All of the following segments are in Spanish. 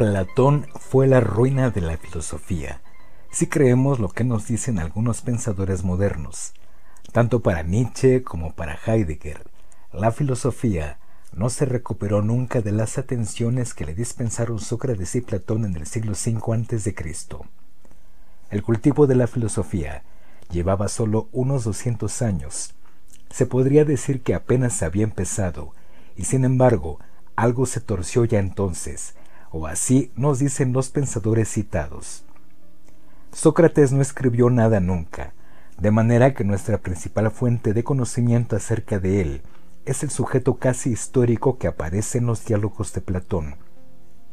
Platón fue la ruina de la filosofía, si creemos lo que nos dicen algunos pensadores modernos. Tanto para Nietzsche como para Heidegger, la filosofía no se recuperó nunca de las atenciones que le dispensaron Sócrates y Platón en el siglo V a.C. El cultivo de la filosofía llevaba solo unos 200 años. Se podría decir que apenas había empezado, y sin embargo, algo se torció ya entonces, o así nos dicen los pensadores citados. Sócrates no escribió nada nunca, de manera que nuestra principal fuente de conocimiento acerca de él es el sujeto casi histórico que aparece en los diálogos de Platón,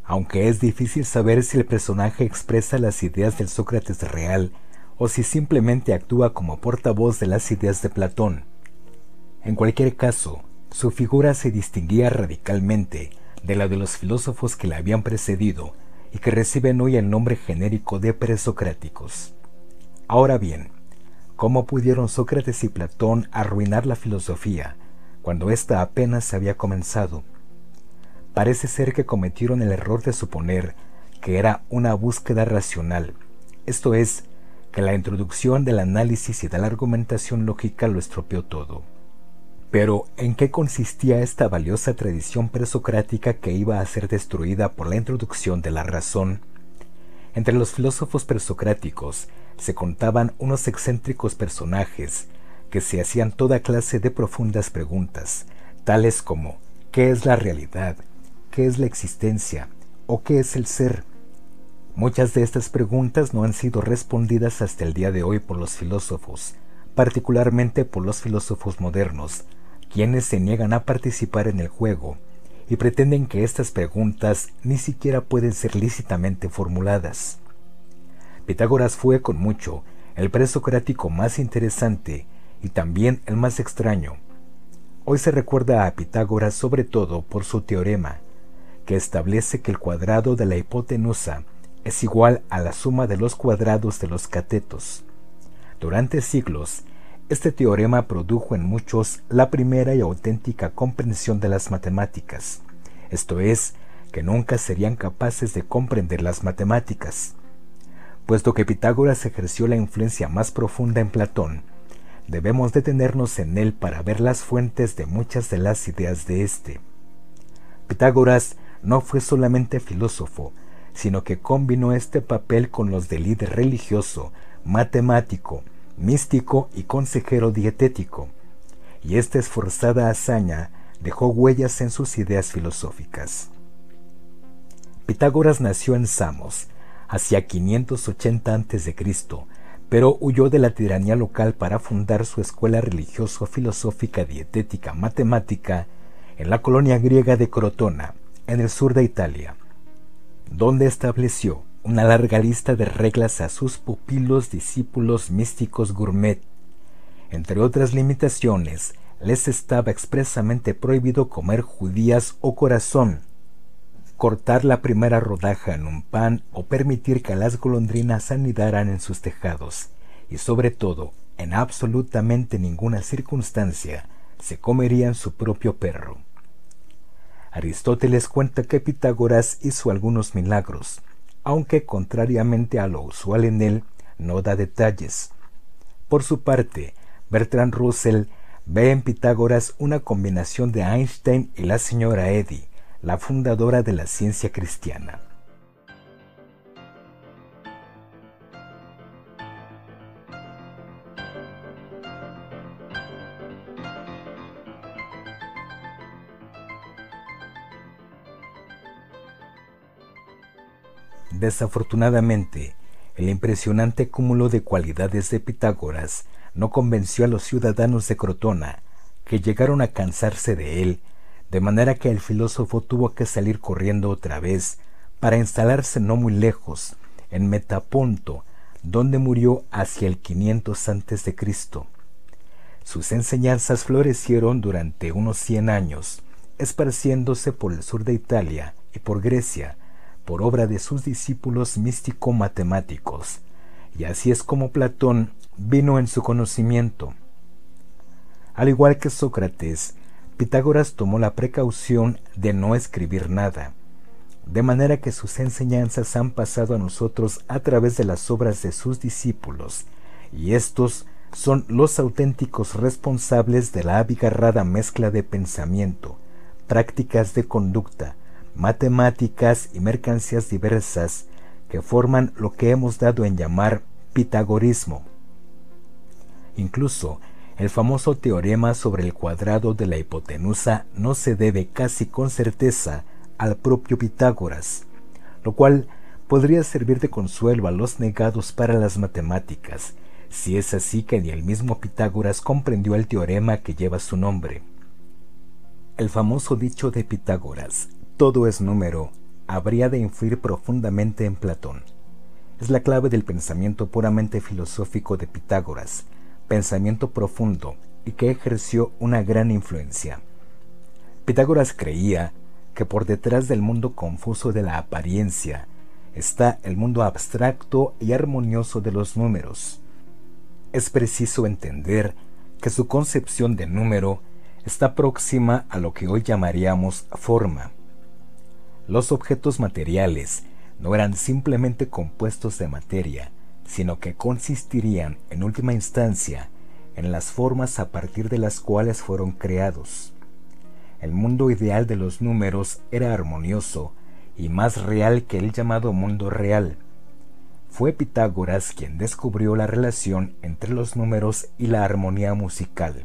aunque es difícil saber si el personaje expresa las ideas del Sócrates real o si simplemente actúa como portavoz de las ideas de Platón. En cualquier caso, su figura se distinguía radicalmente de la de los filósofos que la habían precedido y que reciben hoy el nombre genérico de presocráticos. Ahora bien, ¿cómo pudieron Sócrates y Platón arruinar la filosofía cuando ésta apenas había comenzado? Parece ser que cometieron el error de suponer que era una búsqueda racional, esto es, que la introducción del análisis y de la argumentación lógica lo estropeó todo. Pero, ¿en qué consistía esta valiosa tradición presocrática que iba a ser destruida por la introducción de la razón? Entre los filósofos presocráticos se contaban unos excéntricos personajes que se hacían toda clase de profundas preguntas, tales como ¿qué es la realidad? ¿qué es la existencia? ¿o qué es el ser? Muchas de estas preguntas no han sido respondidas hasta el día de hoy por los filósofos, particularmente por los filósofos modernos, quienes se niegan a participar en el juego y pretenden que estas preguntas ni siquiera pueden ser lícitamente formuladas. Pitágoras fue con mucho el presocrático más interesante y también el más extraño. Hoy se recuerda a Pitágoras sobre todo por su teorema, que establece que el cuadrado de la hipotenusa es igual a la suma de los cuadrados de los catetos. Durante siglos, este teorema produjo en muchos la primera y auténtica comprensión de las matemáticas, esto es, que nunca serían capaces de comprender las matemáticas. Puesto que Pitágoras ejerció la influencia más profunda en Platón, debemos detenernos en él para ver las fuentes de muchas de las ideas de éste. Pitágoras no fue solamente filósofo, sino que combinó este papel con los de líder religioso, matemático, místico y consejero dietético, y esta esforzada hazaña dejó huellas en sus ideas filosóficas. Pitágoras nació en Samos, hacia 580 a.C., pero huyó de la tiranía local para fundar su escuela religioso-filosófica dietética matemática en la colonia griega de Crotona, en el sur de Italia, donde estableció una larga lista de reglas a sus pupilos discípulos místicos gourmet. Entre otras limitaciones, les estaba expresamente prohibido comer judías o corazón, cortar la primera rodaja en un pan o permitir que las golondrinas anidaran en sus tejados, y sobre todo, en absolutamente ninguna circunstancia, se comerían su propio perro. Aristóteles cuenta que Pitágoras hizo algunos milagros, aunque contrariamente a lo usual en él, no da detalles. Por su parte, Bertrand Russell ve en Pitágoras una combinación de Einstein y la señora Eddy, la fundadora de la ciencia cristiana. Desafortunadamente, el impresionante cúmulo de cualidades de Pitágoras no convenció a los ciudadanos de Crotona, que llegaron a cansarse de él, de manera que el filósofo tuvo que salir corriendo otra vez para instalarse no muy lejos, en Metaponto, donde murió hacia el 500 a.C. Sus enseñanzas florecieron durante unos cien años, esparciéndose por el sur de Italia y por Grecia, por obra de sus discípulos místico-matemáticos, y así es como Platón vino en su conocimiento. Al igual que Sócrates, Pitágoras tomó la precaución de no escribir nada. de manera que sus enseñanzas han pasado a nosotros a través de las obras de sus discípulos, y estos son los auténticos responsables de la abigarrada mezcla de pensamiento, prácticas de conducta, matemáticas y mercancías diversas que forman lo que hemos dado en llamar pitagorismo. Incluso el famoso teorema sobre el cuadrado de la hipotenusa no se debe casi con certeza al propio Pitágoras, lo cual podría servir de consuelo a los negados para las matemáticas, si es así que ni el mismo Pitágoras comprendió el teorema que lleva su nombre. El famoso dicho de Pitágoras, todo es número, habría de influir profundamente en Platón. Es la clave del pensamiento puramente filosófico de Pitágoras, pensamiento profundo y que ejerció una gran influencia. Pitágoras creía que por detrás del mundo confuso de la apariencia está el mundo abstracto y armonioso de los números. Es preciso entender que su concepción de número está próxima a lo que hoy llamaríamos forma. Los objetos materiales no eran simplemente compuestos de materia, sino que consistirían en última instancia en las formas a partir de las cuales fueron creados. El mundo ideal de los números era armonioso y más real que el llamado mundo real. Fue Pitágoras quien descubrió la relación entre los números y la armonía musical.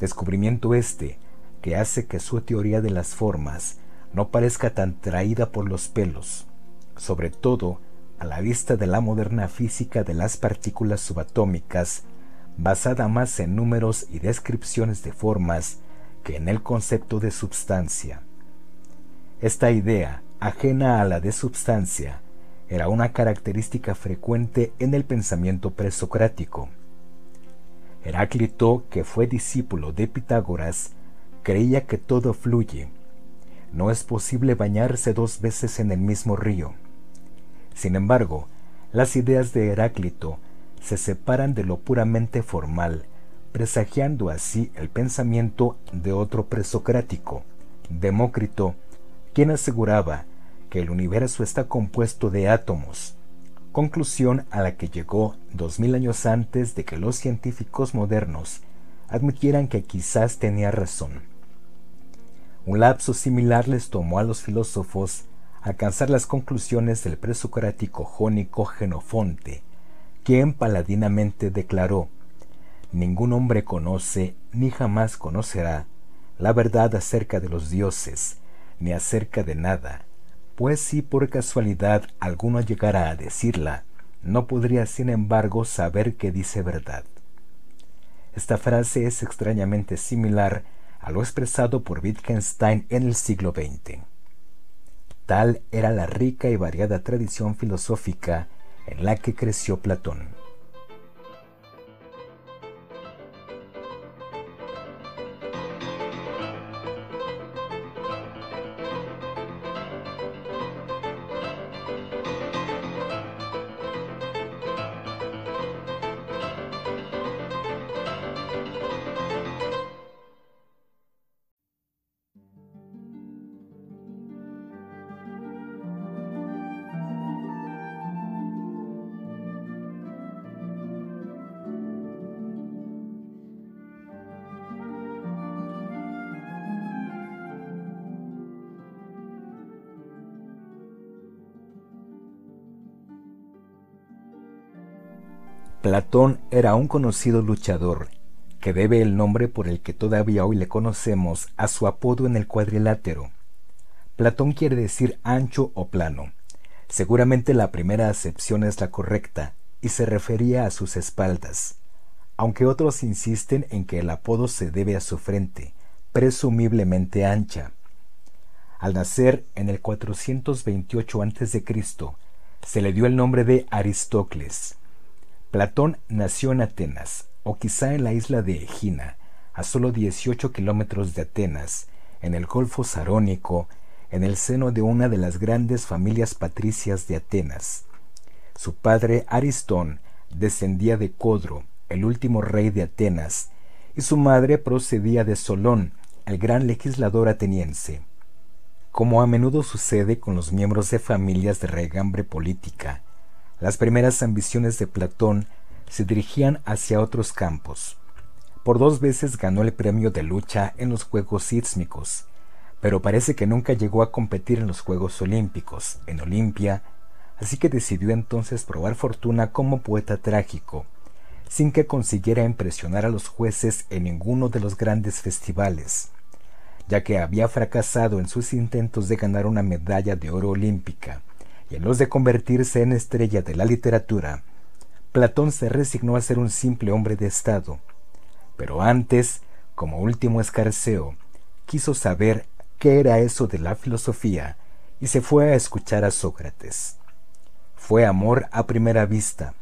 Descubrimiento este que hace que su teoría de las formas no parezca tan traída por los pelos, sobre todo a la vista de la moderna física de las partículas subatómicas, basada más en números y descripciones de formas en el concepto de substancia. Esta idea, ajena a la de substancia, era una característica frecuente en el pensamiento presocrático. Heráclito, que fue discípulo de Pitágoras, creía que todo fluye. No es posible bañarse dos veces en el mismo río. Sin embargo, las ideas de Heráclito se separan de lo puramente formal presagiando así el pensamiento de otro presocrático, Demócrito, quien aseguraba que el universo está compuesto de átomos, conclusión a la que llegó dos mil años antes de que los científicos modernos admitieran que quizás tenía razón. Un lapso similar les tomó a los filósofos alcanzar las conclusiones del presocrático jónico Genofonte, quien paladinamente declaró Ningún hombre conoce ni jamás conocerá la verdad acerca de los dioses, ni acerca de nada, pues si por casualidad alguno llegara a decirla, no podría sin embargo saber que dice verdad. Esta frase es extrañamente similar a lo expresado por Wittgenstein en el siglo XX. Tal era la rica y variada tradición filosófica en la que creció Platón. Platón era un conocido luchador, que debe el nombre por el que todavía hoy le conocemos a su apodo en el cuadrilátero. Platón quiere decir ancho o plano. Seguramente la primera acepción es la correcta y se refería a sus espaldas, aunque otros insisten en que el apodo se debe a su frente, presumiblemente ancha. Al nacer en el 428 a.C., se le dio el nombre de Aristócles. Platón nació en Atenas, o quizá en la isla de Egina, a solo 18 kilómetros de Atenas, en el Golfo Sarónico, en el seno de una de las grandes familias patricias de Atenas. Su padre Aristón descendía de Codro, el último rey de Atenas, y su madre procedía de Solón, el gran legislador ateniense. Como a menudo sucede con los miembros de familias de regambre política, las primeras ambiciones de Platón se dirigían hacia otros campos. Por dos veces ganó el premio de lucha en los Juegos Ístmicos, pero parece que nunca llegó a competir en los Juegos Olímpicos, en Olimpia, así que decidió entonces probar fortuna como poeta trágico, sin que consiguiera impresionar a los jueces en ninguno de los grandes festivales, ya que había fracasado en sus intentos de ganar una medalla de oro olímpica y en los de convertirse en estrella de la literatura, Platón se resignó a ser un simple hombre de Estado. Pero antes, como último escarceo, quiso saber qué era eso de la filosofía y se fue a escuchar a Sócrates. Fue amor a primera vista.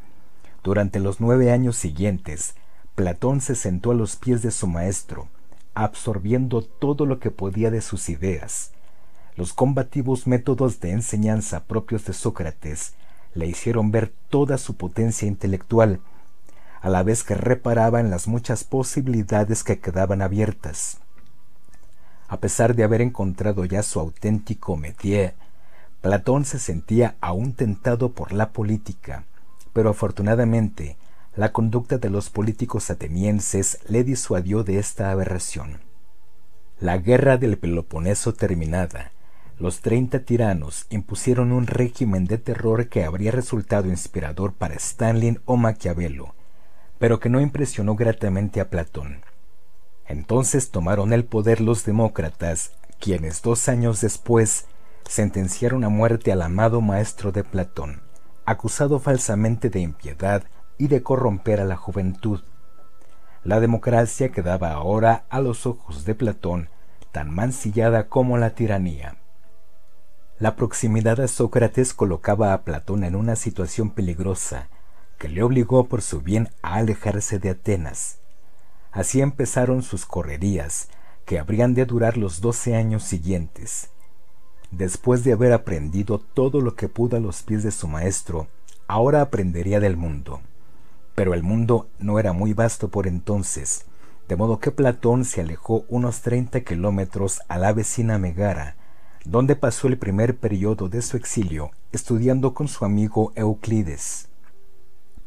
Durante los nueve años siguientes, Platón se sentó a los pies de su maestro, absorbiendo todo lo que podía de sus ideas. Los combativos métodos de enseñanza propios de Sócrates le hicieron ver toda su potencia intelectual, a la vez que reparaba en las muchas posibilidades que quedaban abiertas. A pesar de haber encontrado ya su auténtico métier, Platón se sentía aún tentado por la política, pero afortunadamente la conducta de los políticos atenienses le disuadió de esta aberración. La guerra del Peloponeso terminada, los treinta tiranos impusieron un régimen de terror que habría resultado inspirador para Stanley o Maquiavelo, pero que no impresionó gratamente a Platón. Entonces tomaron el poder los demócratas, quienes dos años después sentenciaron a muerte al amado maestro de Platón, acusado falsamente de impiedad y de corromper a la juventud. La democracia quedaba ahora a los ojos de Platón tan mancillada como la tiranía. La proximidad a Sócrates colocaba a Platón en una situación peligrosa que le obligó por su bien a alejarse de Atenas. Así empezaron sus correrías, que habrían de durar los doce años siguientes. Después de haber aprendido todo lo que pudo a los pies de su maestro, ahora aprendería del mundo. Pero el mundo no era muy vasto por entonces, de modo que Platón se alejó unos treinta kilómetros a la vecina Megara, donde pasó el primer periodo de su exilio estudiando con su amigo Euclides.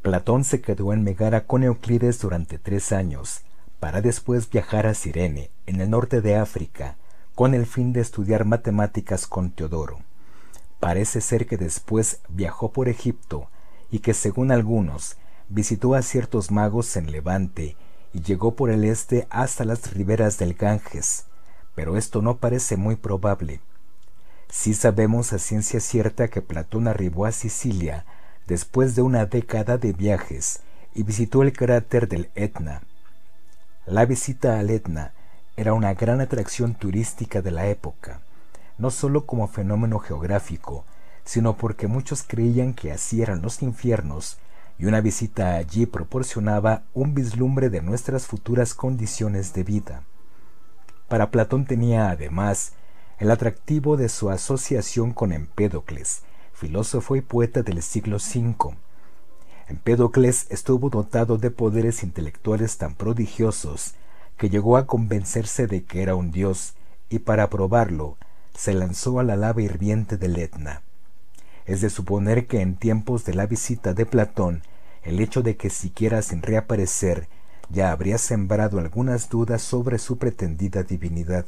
Platón se quedó en Megara con Euclides durante tres años, para después viajar a Cirene, en el norte de África, con el fin de estudiar matemáticas con Teodoro. Parece ser que después viajó por Egipto y que según algunos visitó a ciertos magos en Levante y llegó por el este hasta las riberas del Ganges, pero esto no parece muy probable. Sí sabemos a ciencia cierta que Platón arribó a Sicilia después de una década de viajes y visitó el cráter del Etna. La visita al Etna era una gran atracción turística de la época, no sólo como fenómeno geográfico, sino porque muchos creían que así eran los infiernos y una visita allí proporcionaba un vislumbre de nuestras futuras condiciones de vida. Para Platón tenía además el atractivo de su asociación con Empédocles, filósofo y poeta del siglo V. Empédocles estuvo dotado de poderes intelectuales tan prodigiosos que llegó a convencerse de que era un dios y para probarlo se lanzó a la lava hirviente del Etna. Es de suponer que en tiempos de la visita de Platón, el hecho de que siquiera sin reaparecer ya habría sembrado algunas dudas sobre su pretendida divinidad.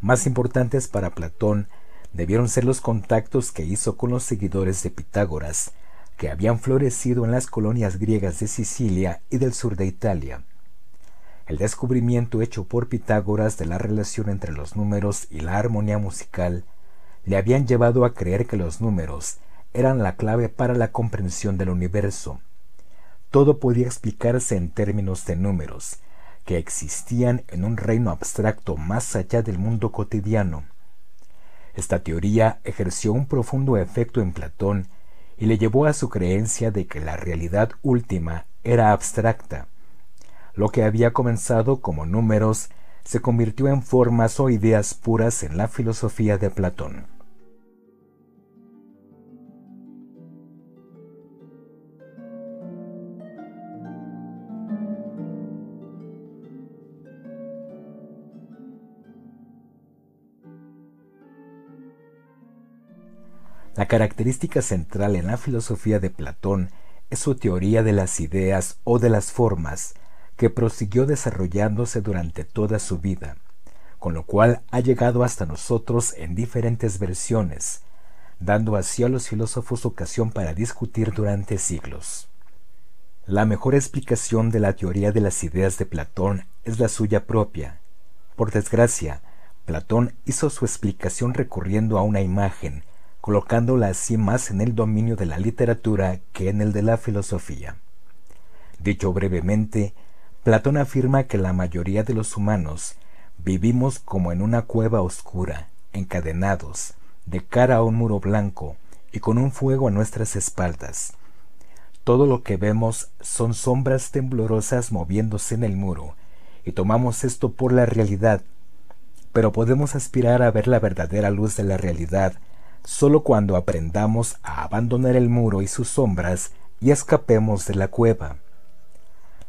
Más importantes para Platón debieron ser los contactos que hizo con los seguidores de Pitágoras, que habían florecido en las colonias griegas de Sicilia y del sur de Italia. El descubrimiento hecho por Pitágoras de la relación entre los números y la armonía musical le habían llevado a creer que los números eran la clave para la comprensión del universo. Todo podía explicarse en términos de números, que existían en un reino abstracto más allá del mundo cotidiano. Esta teoría ejerció un profundo efecto en Platón y le llevó a su creencia de que la realidad última era abstracta, lo que había comenzado como números se convirtió en formas o ideas puras en la filosofía de Platón. La característica central en la filosofía de Platón es su teoría de las ideas o de las formas, que prosiguió desarrollándose durante toda su vida, con lo cual ha llegado hasta nosotros en diferentes versiones, dando así a los filósofos ocasión para discutir durante siglos. La mejor explicación de la teoría de las ideas de Platón es la suya propia. Por desgracia, Platón hizo su explicación recurriendo a una imagen, colocándola así más en el dominio de la literatura que en el de la filosofía. Dicho brevemente, Platón afirma que la mayoría de los humanos vivimos como en una cueva oscura, encadenados, de cara a un muro blanco y con un fuego a nuestras espaldas. Todo lo que vemos son sombras temblorosas moviéndose en el muro, y tomamos esto por la realidad, pero podemos aspirar a ver la verdadera luz de la realidad solo cuando aprendamos a abandonar el muro y sus sombras y escapemos de la cueva.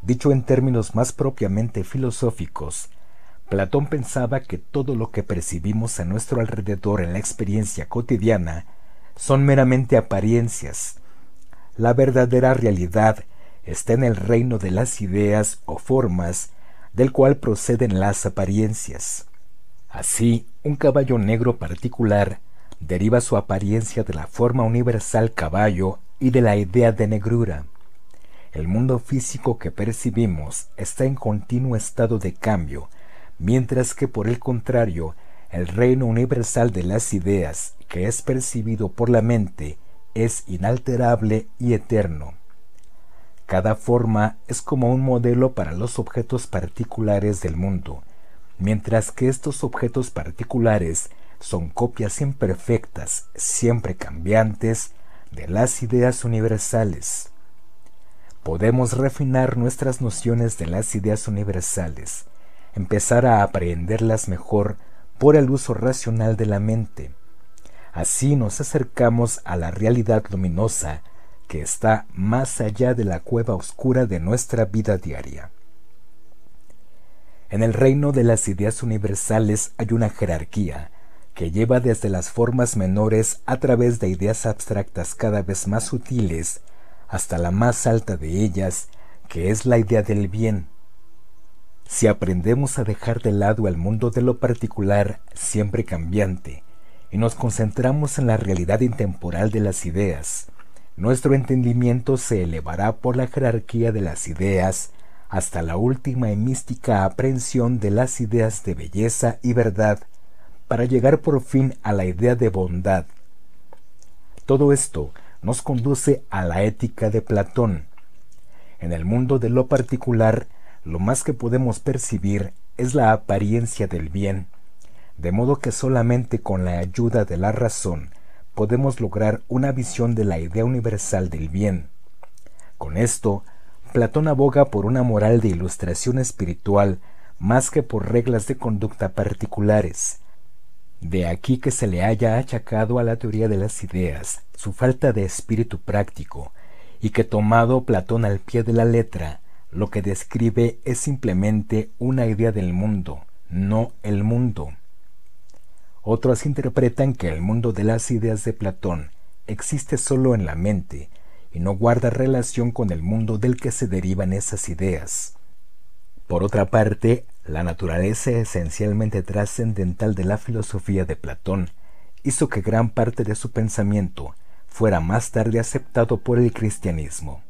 Dicho en términos más propiamente filosóficos, Platón pensaba que todo lo que percibimos a nuestro alrededor en la experiencia cotidiana son meramente apariencias. La verdadera realidad está en el reino de las ideas o formas del cual proceden las apariencias. Así, un caballo negro particular deriva su apariencia de la forma universal caballo y de la idea de negrura. El mundo físico que percibimos está en continuo estado de cambio, mientras que por el contrario, el reino universal de las ideas, que es percibido por la mente, es inalterable y eterno. Cada forma es como un modelo para los objetos particulares del mundo, mientras que estos objetos particulares son copias imperfectas, siempre cambiantes, de las ideas universales. Podemos refinar nuestras nociones de las ideas universales, empezar a aprehenderlas mejor por el uso racional de la mente. Así nos acercamos a la realidad luminosa que está más allá de la cueva oscura de nuestra vida diaria. En el reino de las ideas universales hay una jerarquía que lleva desde las formas menores a través de ideas abstractas cada vez más sutiles hasta la más alta de ellas, que es la idea del bien, si aprendemos a dejar de lado el mundo de lo particular, siempre cambiante, y nos concentramos en la realidad intemporal de las ideas, nuestro entendimiento se elevará por la jerarquía de las ideas hasta la última y mística aprehensión de las ideas de belleza y verdad, para llegar por fin a la idea de bondad. Todo esto nos conduce a la ética de Platón. En el mundo de lo particular, lo más que podemos percibir es la apariencia del bien, de modo que solamente con la ayuda de la razón podemos lograr una visión de la idea universal del bien. Con esto, Platón aboga por una moral de ilustración espiritual más que por reglas de conducta particulares. De aquí que se le haya achacado a la teoría de las ideas su falta de espíritu práctico, y que tomado Platón al pie de la letra, lo que describe es simplemente una idea del mundo, no el mundo. Otros interpretan que el mundo de las ideas de Platón existe solo en la mente y no guarda relación con el mundo del que se derivan esas ideas. Por otra parte, la naturaleza esencialmente trascendental de la filosofía de Platón hizo que gran parte de su pensamiento fuera más tarde aceptado por el cristianismo.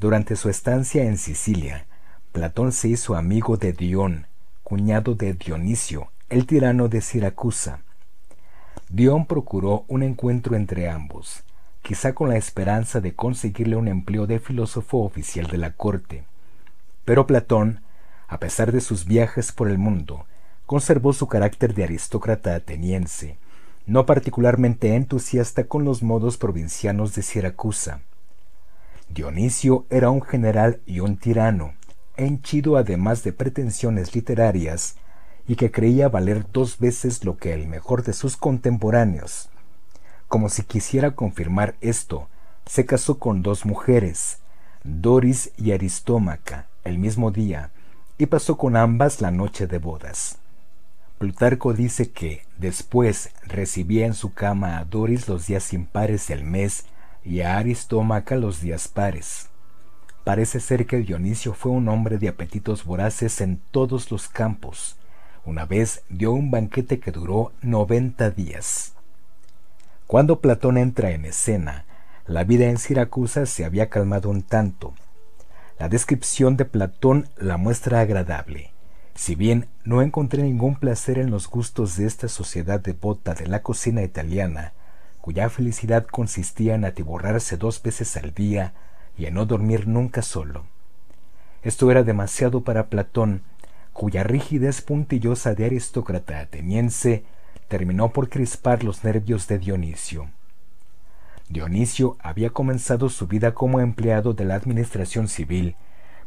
Durante su estancia en Sicilia, Platón se hizo amigo de Dion, cuñado de Dionisio, el tirano de Siracusa. Dion procuró un encuentro entre ambos, quizá con la esperanza de conseguirle un empleo de filósofo oficial de la corte. Pero Platón, a pesar de sus viajes por el mundo, conservó su carácter de aristócrata ateniense, no particularmente entusiasta con los modos provincianos de Siracusa. Dionisio era un general y un tirano, henchido además de pretensiones literarias, y que creía valer dos veces lo que el mejor de sus contemporáneos. como si quisiera confirmar esto, se casó con dos mujeres, Doris y Aristómaca, el mismo día, y pasó con ambas la noche de bodas. Plutarco dice que después recibía en su cama a Doris los días impares del mes y a Aristómaca los días pares. Parece ser que Dionisio fue un hombre de apetitos voraces en todos los campos. Una vez dio un banquete que duró noventa días. Cuando Platón entra en escena, la vida en Siracusa se había calmado un tanto. La descripción de Platón la muestra agradable. Si bien no encontré ningún placer en los gustos de esta sociedad devota de la cocina italiana, cuya felicidad consistía en atiborrarse dos veces al día y no dormir nunca solo. Esto era demasiado para Platón, cuya rigidez puntillosa de aristócrata ateniense terminó por crispar los nervios de Dionisio. Dionisio había comenzado su vida como empleado de la administración civil,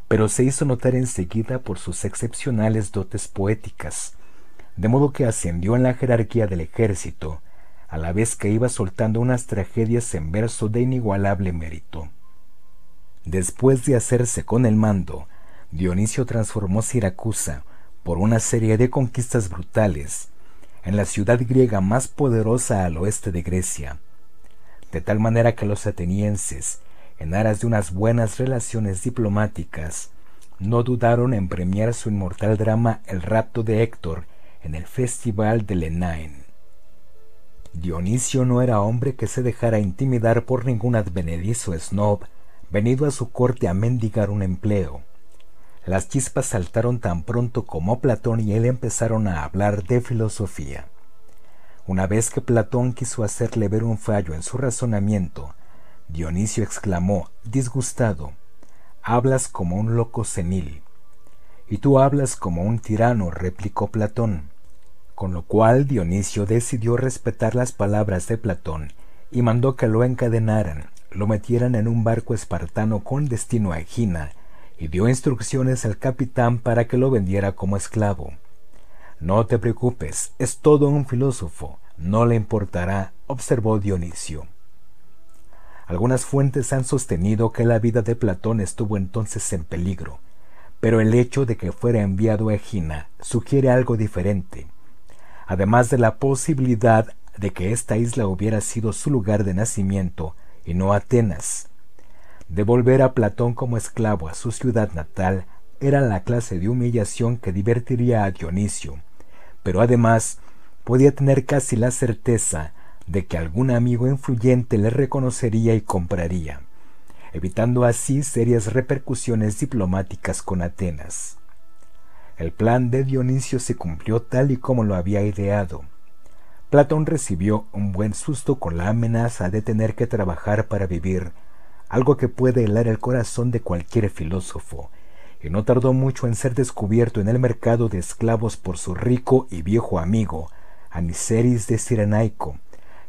pero se hizo notar enseguida por sus excepcionales dotes poéticas, de modo que ascendió en la jerarquía del ejército, a la vez que iba soltando unas tragedias en verso de inigualable mérito. Después de hacerse con el mando, Dionisio transformó Siracusa, por una serie de conquistas brutales, en la ciudad griega más poderosa al oeste de Grecia, de tal manera que los atenienses, en aras de unas buenas relaciones diplomáticas, no dudaron en premiar su inmortal drama El rapto de Héctor en el Festival de Lenain. Dionisio no era hombre que se dejara intimidar por ningún advenedizo snob venido a su corte a mendigar un empleo. Las chispas saltaron tan pronto como Platón y él empezaron a hablar de filosofía. Una vez que Platón quiso hacerle ver un fallo en su razonamiento, Dionisio exclamó, disgustado, Hablas como un loco senil. Y tú hablas como un tirano, replicó Platón con lo cual Dionisio decidió respetar las palabras de Platón y mandó que lo encadenaran, lo metieran en un barco espartano con destino a Egina, y dio instrucciones al capitán para que lo vendiera como esclavo. No te preocupes, es todo un filósofo, no le importará, observó Dionisio. Algunas fuentes han sostenido que la vida de Platón estuvo entonces en peligro, pero el hecho de que fuera enviado a Egina sugiere algo diferente además de la posibilidad de que esta isla hubiera sido su lugar de nacimiento y no Atenas. Devolver a Platón como esclavo a su ciudad natal era la clase de humillación que divertiría a Dionisio, pero además podía tener casi la certeza de que algún amigo influyente le reconocería y compraría, evitando así serias repercusiones diplomáticas con Atenas. El plan de Dionisio se cumplió tal y como lo había ideado. Platón recibió un buen susto con la amenaza de tener que trabajar para vivir, algo que puede helar el corazón de cualquier filósofo, y no tardó mucho en ser descubierto en el mercado de esclavos por su rico y viejo amigo, Aniceris de Cirenaico,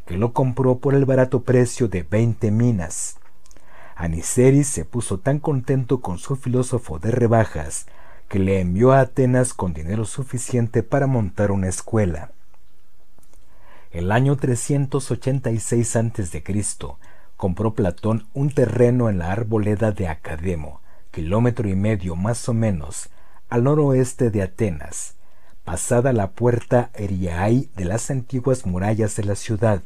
que lo compró por el barato precio de veinte minas. Aniceris se puso tan contento con su filósofo de rebajas que le envió a Atenas con dinero suficiente para montar una escuela. El año 386 a.C. compró Platón un terreno en la arboleda de Academo, kilómetro y medio más o menos, al noroeste de Atenas, pasada la puerta Eriaí de las antiguas murallas de la ciudad.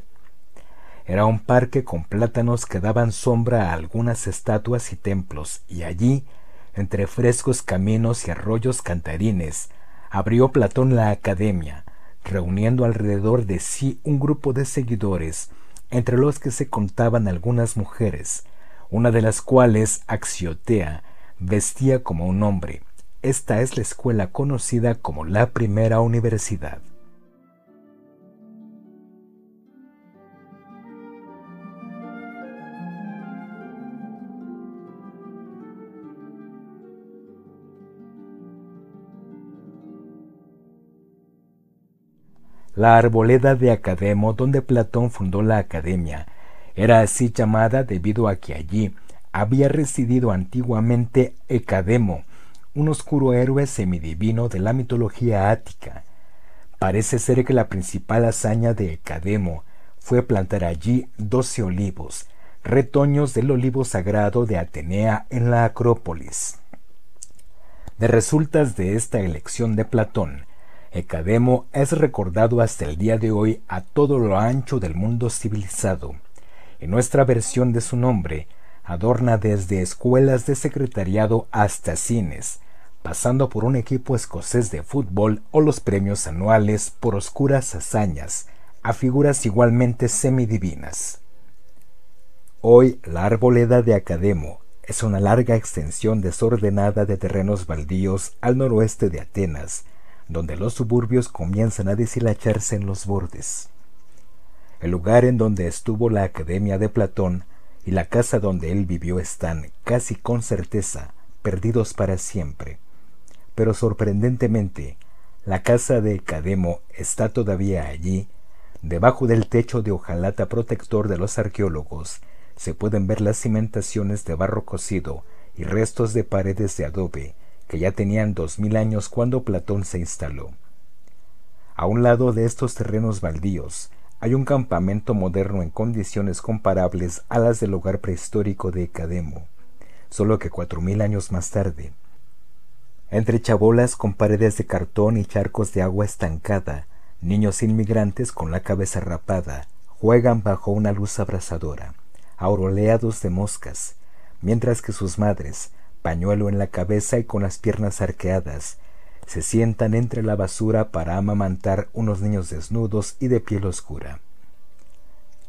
Era un parque con plátanos que daban sombra a algunas estatuas y templos, y allí entre frescos caminos y arroyos cantarines, abrió Platón la academia, reuniendo alrededor de sí un grupo de seguidores, entre los que se contaban algunas mujeres, una de las cuales, Axiotea, vestía como un hombre. Esta es la escuela conocida como la primera universidad. La arboleda de Academo, donde Platón fundó la academia, era así llamada debido a que allí había residido antiguamente Ecademo, un oscuro héroe semidivino de la mitología ática. Parece ser que la principal hazaña de Ecademo fue plantar allí doce olivos, retoños del olivo sagrado de Atenea en la Acrópolis. De resultas de esta elección de Platón, Ecademo es recordado hasta el día de hoy a todo lo ancho del mundo civilizado, y nuestra versión de su nombre adorna desde escuelas de secretariado hasta cines, pasando por un equipo escocés de fútbol o los premios anuales por oscuras hazañas a figuras igualmente semidivinas. Hoy la arboleda de Academo es una larga extensión desordenada de terrenos baldíos al noroeste de Atenas, donde los suburbios comienzan a deshilacharse en los bordes. El lugar en donde estuvo la Academia de Platón y la casa donde él vivió están, casi con certeza, perdidos para siempre pero sorprendentemente, la casa de Cademo está todavía allí. Debajo del techo de hojalata protector de los arqueólogos se pueden ver las cimentaciones de barro cocido y restos de paredes de adobe que ya tenían dos mil años cuando Platón se instaló. A un lado de estos terrenos baldíos hay un campamento moderno en condiciones comparables a las del hogar prehistórico de Cademo, solo que cuatro mil años más tarde, entre chabolas con paredes de cartón y charcos de agua estancada, niños inmigrantes con la cabeza rapada juegan bajo una luz abrasadora, auroleados de moscas, mientras que sus madres, pañuelo en la cabeza y con las piernas arqueadas, se sientan entre la basura para amamantar unos niños desnudos y de piel oscura.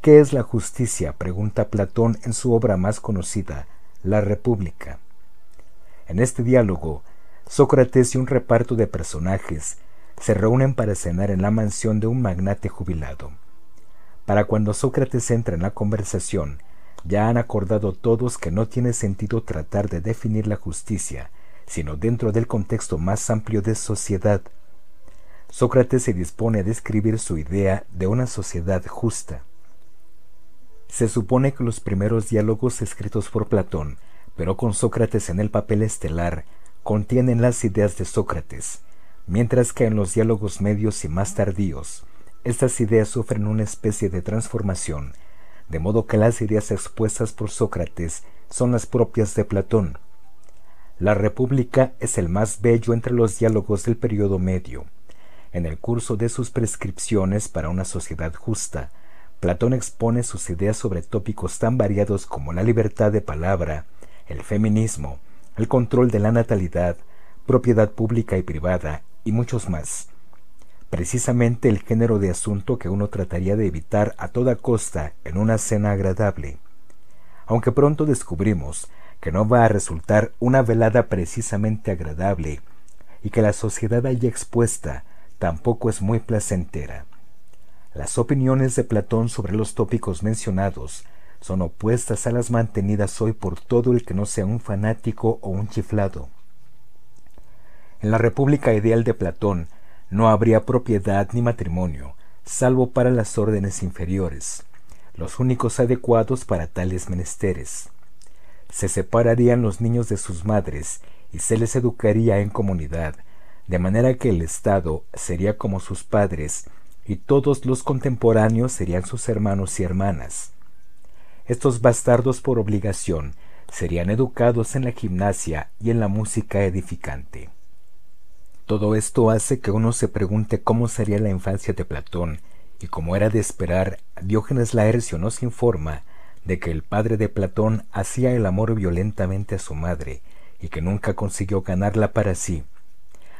¿Qué es la justicia? pregunta Platón en su obra más conocida, La República. En este diálogo, Sócrates y un reparto de personajes se reúnen para cenar en la mansión de un magnate jubilado. Para cuando Sócrates entra en la conversación, ya han acordado todos que no tiene sentido tratar de definir la justicia, sino dentro del contexto más amplio de sociedad. Sócrates se dispone a describir su idea de una sociedad justa. Se supone que los primeros diálogos escritos por Platón, pero con Sócrates en el papel estelar, contienen las ideas de Sócrates, mientras que en los diálogos medios y más tardíos, estas ideas sufren una especie de transformación, de modo que las ideas expuestas por Sócrates son las propias de Platón. La República es el más bello entre los diálogos del periodo medio. En el curso de sus prescripciones para una sociedad justa, Platón expone sus ideas sobre tópicos tan variados como la libertad de palabra, el feminismo, el control de la natalidad, propiedad pública y privada, y muchos más. Precisamente el género de asunto que uno trataría de evitar a toda costa en una cena agradable. Aunque pronto descubrimos que no va a resultar una velada precisamente agradable, y que la sociedad allí expuesta tampoco es muy placentera. Las opiniones de Platón sobre los tópicos mencionados son opuestas a las mantenidas hoy por todo el que no sea un fanático o un chiflado. En la República ideal de Platón no habría propiedad ni matrimonio, salvo para las órdenes inferiores, los únicos adecuados para tales menesteres. Se separarían los niños de sus madres y se les educaría en comunidad, de manera que el Estado sería como sus padres y todos los contemporáneos serían sus hermanos y hermanas. Estos bastardos por obligación serían educados en la gimnasia y en la música edificante. Todo esto hace que uno se pregunte cómo sería la infancia de Platón, y como era de esperar, Diógenes Laercio nos informa de que el padre de Platón hacía el amor violentamente a su madre y que nunca consiguió ganarla para sí.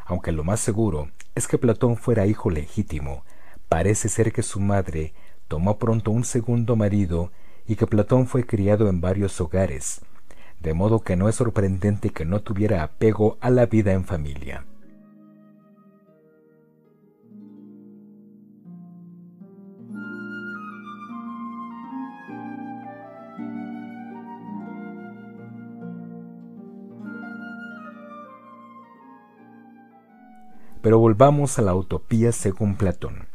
Aunque lo más seguro es que Platón fuera hijo legítimo, parece ser que su madre tomó pronto un segundo marido y que Platón fue criado en varios hogares, de modo que no es sorprendente que no tuviera apego a la vida en familia. Pero volvamos a la utopía según Platón.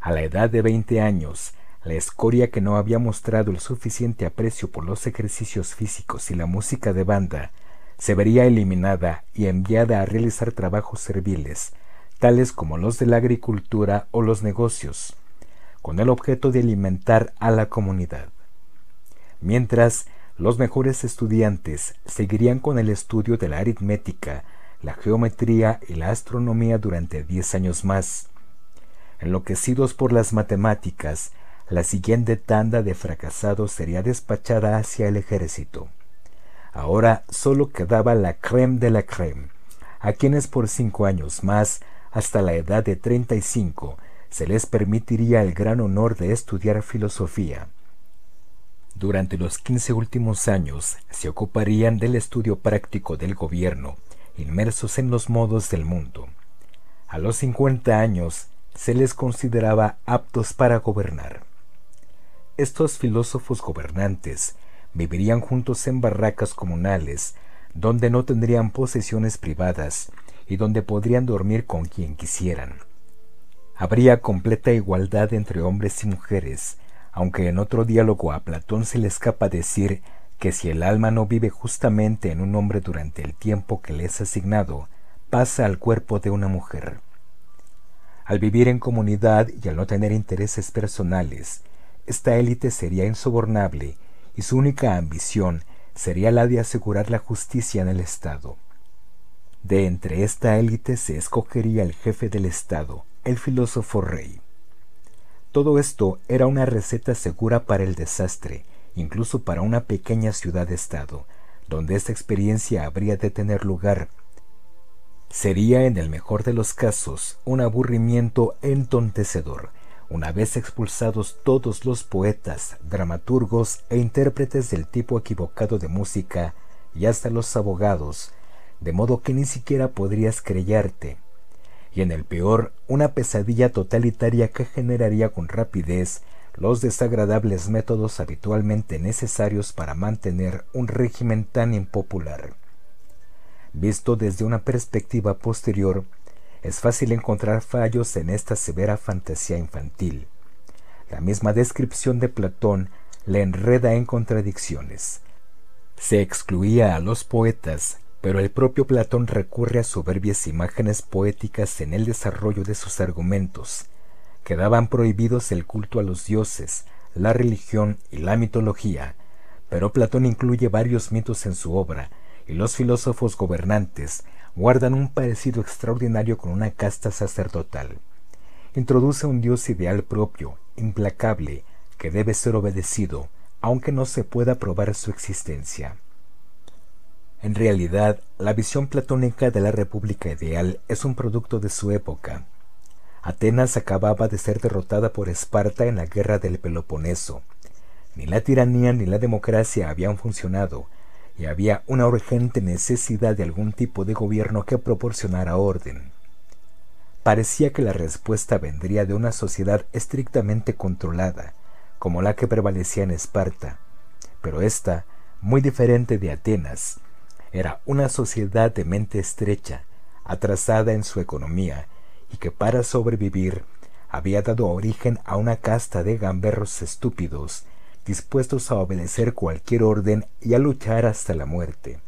A la edad de veinte años, la escoria que no había mostrado el suficiente aprecio por los ejercicios físicos y la música de banda se vería eliminada y enviada a realizar trabajos serviles, tales como los de la agricultura o los negocios. con el objeto de alimentar a la comunidad. Mientras, los mejores estudiantes seguirían con el estudio de la aritmética, la geometría y la astronomía durante diez años más. Enloquecidos por las matemáticas, la siguiente tanda de fracasados sería despachada hacia el ejército. Ahora solo quedaba la creme de la creme, a quienes por cinco años más, hasta la edad de treinta y cinco, se les permitiría el gran honor de estudiar filosofía. Durante los quince últimos años se ocuparían del estudio práctico del gobierno, inmersos en los modos del mundo. A los cincuenta años se les consideraba aptos para gobernar. Estos filósofos gobernantes vivirían juntos en barracas comunales, donde no tendrían posesiones privadas y donde podrían dormir con quien quisieran. Habría completa igualdad entre hombres y mujeres, aunque en otro diálogo a Platón se le escapa decir que si el alma no vive justamente en un hombre durante el tiempo que le es asignado, pasa al cuerpo de una mujer. Al vivir en comunidad y al no tener intereses personales, esta élite sería insobornable y su única ambición sería la de asegurar la justicia en el Estado. De entre esta élite se escogería el jefe del Estado, el filósofo rey. Todo esto era una receta segura para el desastre, incluso para una pequeña ciudad-estado, donde esta experiencia habría de tener lugar. Sería, en el mejor de los casos, un aburrimiento entontecedor, una vez expulsados todos los poetas, dramaturgos e intérpretes del tipo equivocado de música y hasta los abogados, de modo que ni siquiera podrías creyarte, y en el peor, una pesadilla totalitaria que generaría con rapidez los desagradables métodos habitualmente necesarios para mantener un régimen tan impopular. Visto desde una perspectiva posterior, es fácil encontrar fallos en esta severa fantasía infantil. La misma descripción de Platón le enreda en contradicciones. Se excluía a los poetas, pero el propio Platón recurre a soberbias imágenes poéticas en el desarrollo de sus argumentos. Quedaban prohibidos el culto a los dioses, la religión y la mitología, pero Platón incluye varios mitos en su obra, y los filósofos gobernantes guardan un parecido extraordinario con una casta sacerdotal. Introduce un dios ideal propio, implacable, que debe ser obedecido, aunque no se pueda probar su existencia. En realidad, la visión platónica de la República Ideal es un producto de su época. Atenas acababa de ser derrotada por Esparta en la guerra del Peloponeso. Ni la tiranía ni la democracia habían funcionado, y había una urgente necesidad de algún tipo de gobierno que proporcionara orden. Parecía que la respuesta vendría de una sociedad estrictamente controlada, como la que prevalecía en Esparta, pero esta, muy diferente de Atenas, era una sociedad de mente estrecha, atrasada en su economía, y que para sobrevivir había dado origen a una casta de gamberros estúpidos dispuestos a obedecer cualquier orden y a luchar hasta la muerte.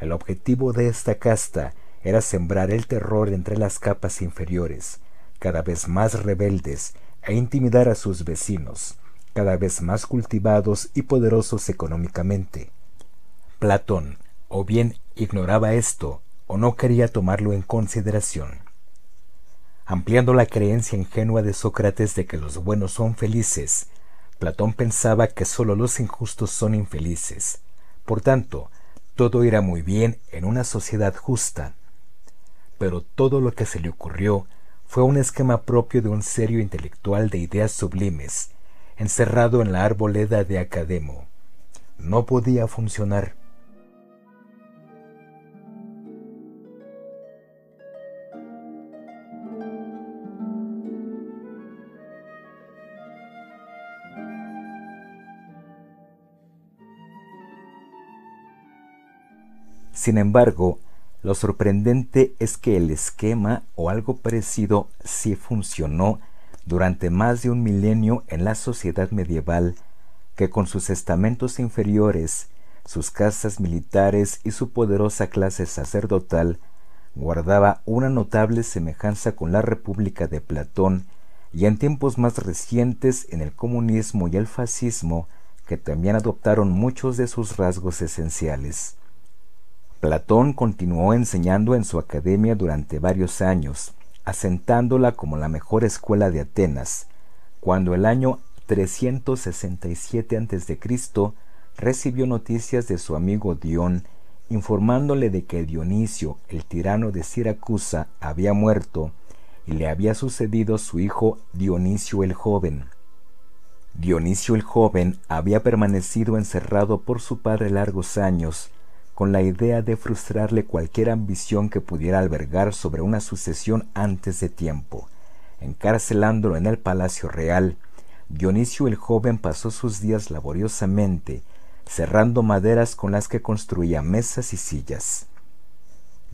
El objetivo de esta casta era sembrar el terror entre las capas inferiores, cada vez más rebeldes, e intimidar a sus vecinos, cada vez más cultivados y poderosos económicamente. Platón o bien ignoraba esto o no quería tomarlo en consideración. Ampliando la creencia ingenua de Sócrates de que los buenos son felices, Platón pensaba que sólo los injustos son infelices. Por tanto, todo irá muy bien en una sociedad justa. Pero todo lo que se le ocurrió fue un esquema propio de un serio intelectual de ideas sublimes, encerrado en la arboleda de Academo. No podía funcionar. Sin embargo, lo sorprendente es que el esquema o algo parecido sí funcionó durante más de un milenio en la sociedad medieval que con sus estamentos inferiores, sus casas militares y su poderosa clase sacerdotal guardaba una notable semejanza con la República de Platón y en tiempos más recientes en el comunismo y el fascismo, que también adoptaron muchos de sus rasgos esenciales. Platón continuó enseñando en su academia durante varios años, asentándola como la mejor escuela de Atenas, cuando el año 367 a.C. recibió noticias de su amigo Dion, informándole de que Dionisio, el tirano de Siracusa, había muerto y le había sucedido su hijo Dionisio el joven. Dionisio el joven había permanecido encerrado por su padre largos años, con la idea de frustrarle cualquier ambición que pudiera albergar sobre una sucesión antes de tiempo. Encarcelándolo en el palacio real, Dionisio el joven pasó sus días laboriosamente, cerrando maderas con las que construía mesas y sillas.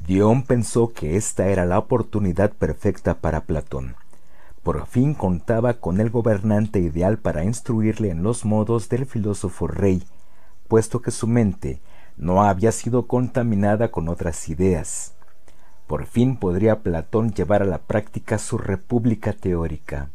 Dion pensó que esta era la oportunidad perfecta para Platón. Por fin contaba con el gobernante ideal para instruirle en los modos del filósofo rey, puesto que su mente no había sido contaminada con otras ideas. Por fin podría Platón llevar a la práctica su república teórica.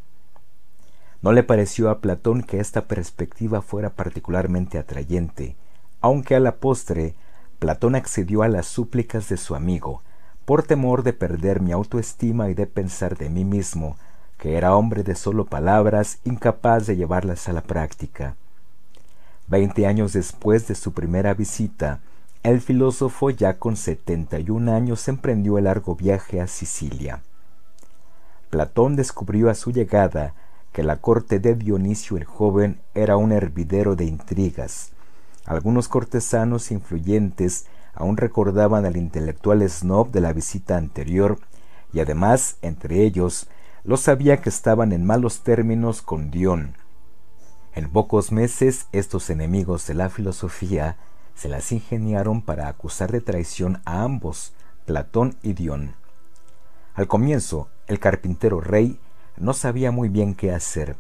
No le pareció a Platón que esta perspectiva fuera particularmente atrayente, aunque a la postre Platón accedió a las súplicas de su amigo, por temor de perder mi autoestima y de pensar de mí mismo que era hombre de solo palabras, incapaz de llevarlas a la práctica. Veinte años después de su primera visita, el filósofo ya con setenta y un años emprendió el largo viaje a Sicilia. Platón descubrió a su llegada que la corte de Dionisio el joven era un hervidero de intrigas, algunos cortesanos influyentes aún recordaban al intelectual snob de la visita anterior y además entre ellos lo sabía que estaban en malos términos con Dion. En pocos meses estos enemigos de la filosofía se las ingeniaron para acusar de traición a ambos, Platón y Dion. Al comienzo, el carpintero rey no sabía muy bien qué hacer,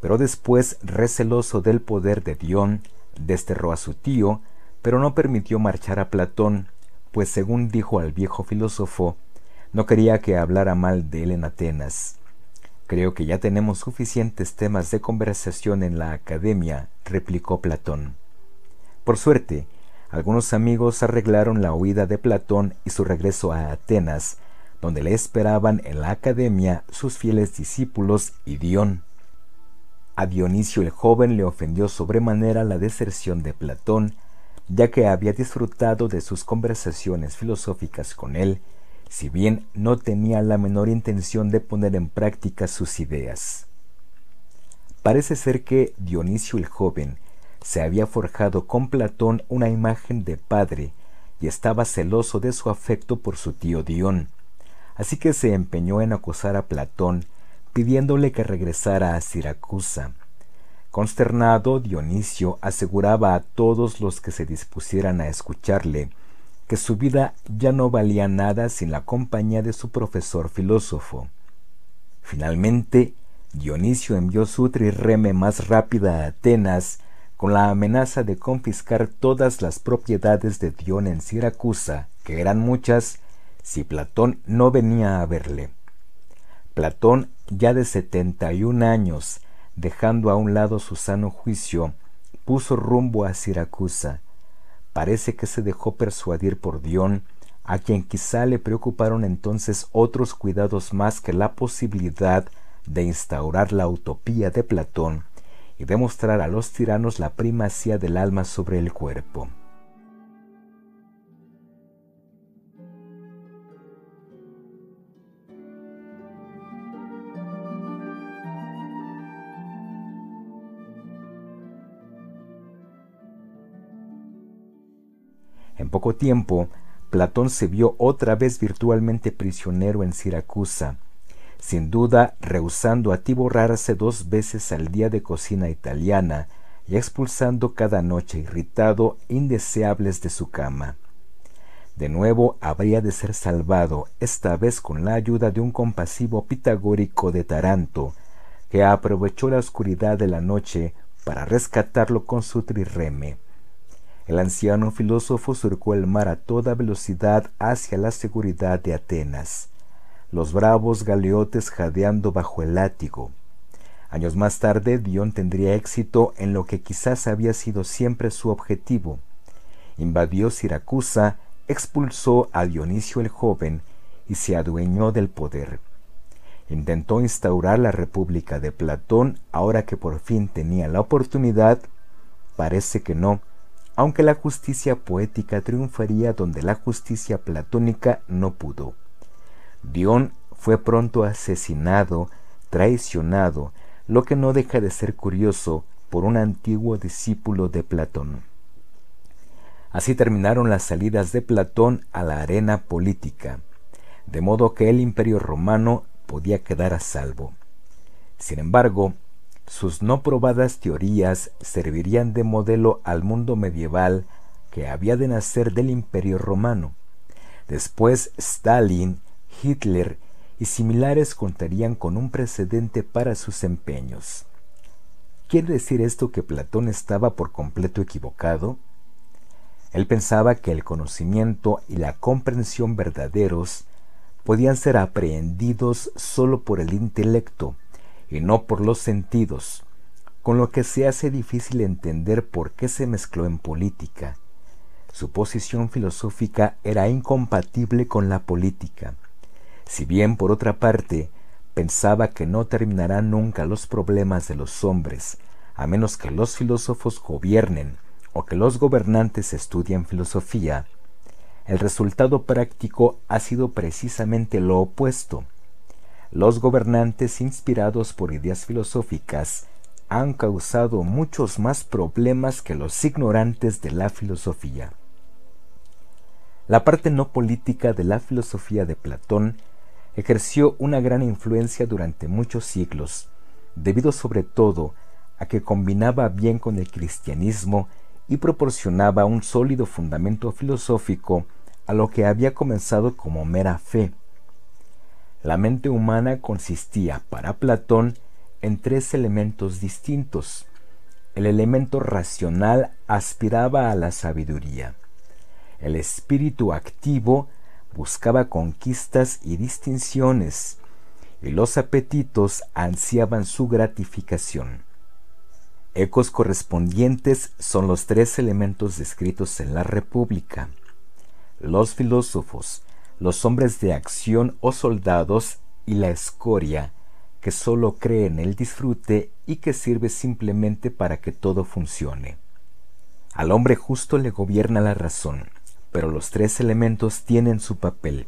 pero después, receloso del poder de Dion, desterró a su tío, pero no permitió marchar a Platón, pues según dijo al viejo filósofo, no quería que hablara mal de él en Atenas. Creo que ya tenemos suficientes temas de conversación en la academia, replicó Platón. Por suerte, algunos amigos arreglaron la huida de Platón y su regreso a Atenas, donde le esperaban en la academia sus fieles discípulos y Dion. A Dionisio el joven le ofendió sobremanera la deserción de Platón, ya que había disfrutado de sus conversaciones filosóficas con él, si bien no tenía la menor intención de poner en práctica sus ideas. Parece ser que Dionisio el joven se había forjado con Platón una imagen de padre y estaba celoso de su afecto por su tío Dion, así que se empeñó en acosar a Platón pidiéndole que regresara a Siracusa. Consternado, Dionisio aseguraba a todos los que se dispusieran a escucharle que su vida ya no valía nada sin la compañía de su profesor filósofo. Finalmente, Dionisio envió su trireme más rápida a Atenas con la amenaza de confiscar todas las propiedades de Dion en Siracusa, que eran muchas, si Platón no venía a verle. Platón, ya de setenta y un años, dejando a un lado su sano juicio, puso rumbo a Siracusa. Parece que se dejó persuadir por Dion, a quien quizá le preocuparon entonces otros cuidados más que la posibilidad de instaurar la utopía de Platón y demostrar a los tiranos la primacía del alma sobre el cuerpo. En poco tiempo, Platón se vio otra vez virtualmente prisionero en Siracusa, sin duda rehusando atiborrarse dos veces al día de cocina italiana y expulsando cada noche irritado indeseables de su cama. De nuevo habría de ser salvado, esta vez con la ayuda de un compasivo pitagórico de Taranto, que aprovechó la oscuridad de la noche para rescatarlo con su trireme. El anciano filósofo surcó el mar a toda velocidad hacia la seguridad de Atenas. los bravos galeotes jadeando bajo el látigo. Años más tarde, Dion tendría éxito en lo que quizás había sido siempre su objetivo. Invadió Siracusa, expulsó a Dionisio el joven y se adueñó del poder. Intentó instaurar la República de Platón ahora que por fin tenía la oportunidad. Parece que no, aunque la justicia poética triunfaría donde la justicia platónica no pudo. Dion fue pronto asesinado, traicionado, lo que no deja de ser curioso por un antiguo discípulo de Platón. Así terminaron las salidas de Platón a la arena política, de modo que el imperio romano podía quedar a salvo. Sin embargo, sus no probadas teorías servirían de modelo al mundo medieval que había de nacer del imperio romano. Después Stalin, Hitler y similares contarían con un precedente para sus empeños. ¿Quiere decir esto que Platón estaba por completo equivocado? Él pensaba que el conocimiento y la comprensión verdaderos podían ser aprehendidos sólo por el intelecto y no por los sentidos, con lo que se hace difícil entender por qué se mezcló en política. Su posición filosófica era incompatible con la política. Si bien, por otra parte, pensaba que no terminarán nunca los problemas de los hombres, a menos que los filósofos gobiernen o que los gobernantes estudien filosofía, el resultado práctico ha sido precisamente lo opuesto. Los gobernantes inspirados por ideas filosóficas han causado muchos más problemas que los ignorantes de la filosofía. La parte no política de la filosofía de Platón ejerció una gran influencia durante muchos siglos, debido sobre todo a que combinaba bien con el cristianismo y proporcionaba un sólido fundamento filosófico a lo que había comenzado como mera fe. La mente humana consistía, para Platón, en tres elementos distintos. El elemento racional aspiraba a la sabiduría. El espíritu activo buscaba conquistas y distinciones, y los apetitos ansiaban su gratificación. Ecos correspondientes son los tres elementos descritos en la República los filósofos, los hombres de acción o soldados y la escoria, que sólo cree en el disfrute y que sirve simplemente para que todo funcione. Al hombre justo le gobierna la razón, pero los tres elementos tienen su papel.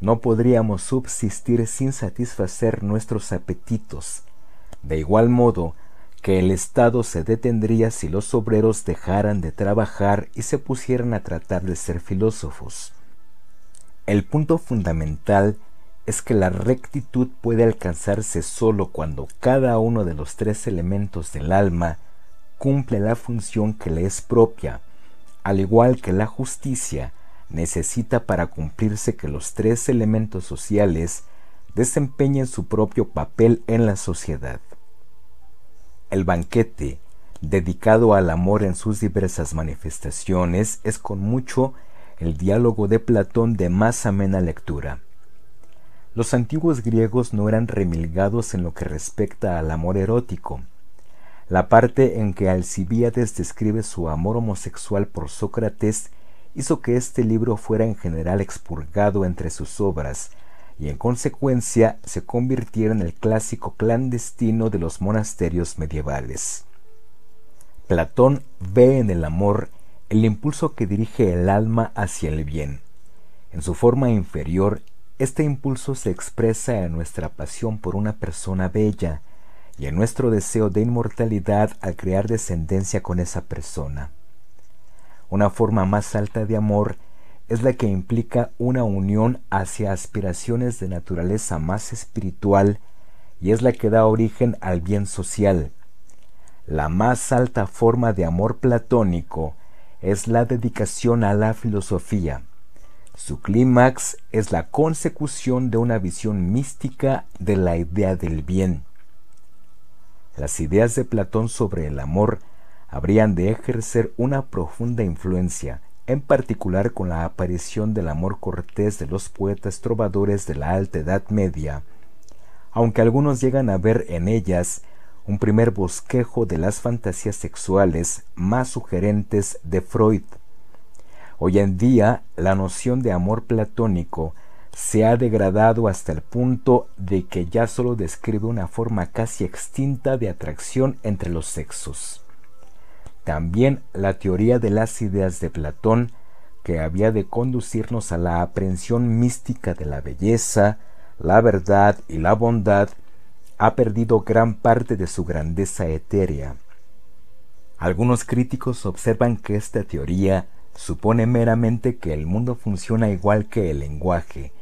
No podríamos subsistir sin satisfacer nuestros apetitos. De igual modo, que el Estado se detendría si los obreros dejaran de trabajar y se pusieran a tratar de ser filósofos. El punto fundamental es que la rectitud puede alcanzarse sólo cuando cada uno de los tres elementos del alma cumple la función que le es propia, al igual que la justicia necesita para cumplirse que los tres elementos sociales desempeñen su propio papel en la sociedad. El banquete, dedicado al amor en sus diversas manifestaciones, es con mucho el diálogo de Platón de más amena lectura. Los antiguos griegos no eran remilgados en lo que respecta al amor erótico. La parte en que Alcibíades describe su amor homosexual por Sócrates hizo que este libro fuera en general expurgado entre sus obras, y en consecuencia se convirtiera en el clásico clandestino de los monasterios medievales. Platón ve en el amor el impulso que dirige el alma hacia el bien. En su forma inferior, este impulso se expresa en nuestra pasión por una persona bella y en nuestro deseo de inmortalidad al crear descendencia con esa persona. Una forma más alta de amor es la que implica una unión hacia aspiraciones de naturaleza más espiritual y es la que da origen al bien social. La más alta forma de amor platónico es la dedicación a la filosofía. Su clímax es la consecución de una visión mística de la idea del bien. Las ideas de Platón sobre el amor habrían de ejercer una profunda influencia en particular con la aparición del amor cortés de los poetas trovadores de la Alta Edad Media, aunque algunos llegan a ver en ellas un primer bosquejo de las fantasías sexuales más sugerentes de Freud. Hoy en día la noción de amor platónico se ha degradado hasta el punto de que ya solo describe una forma casi extinta de atracción entre los sexos. También la teoría de las ideas de Platón, que había de conducirnos a la aprehensión mística de la belleza, la verdad y la bondad, ha perdido gran parte de su grandeza etérea. Algunos críticos observan que esta teoría supone meramente que el mundo funciona igual que el lenguaje,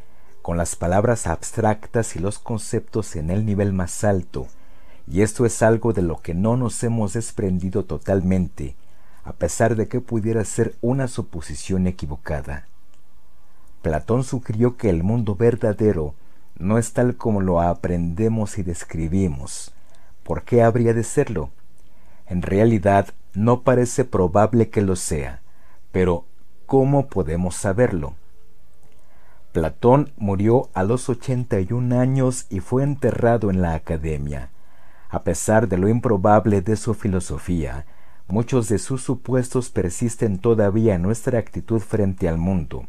con las palabras abstractas y los conceptos en el nivel más alto, y esto es algo de lo que no nos hemos desprendido totalmente, a pesar de que pudiera ser una suposición equivocada. Platón sugirió que el mundo verdadero no es tal como lo aprendemos y describimos. ¿Por qué habría de serlo? En realidad no parece probable que lo sea, pero ¿cómo podemos saberlo? Platón murió a los 81 años y fue enterrado en la academia. A pesar de lo improbable de su filosofía, muchos de sus supuestos persisten todavía en nuestra actitud frente al mundo.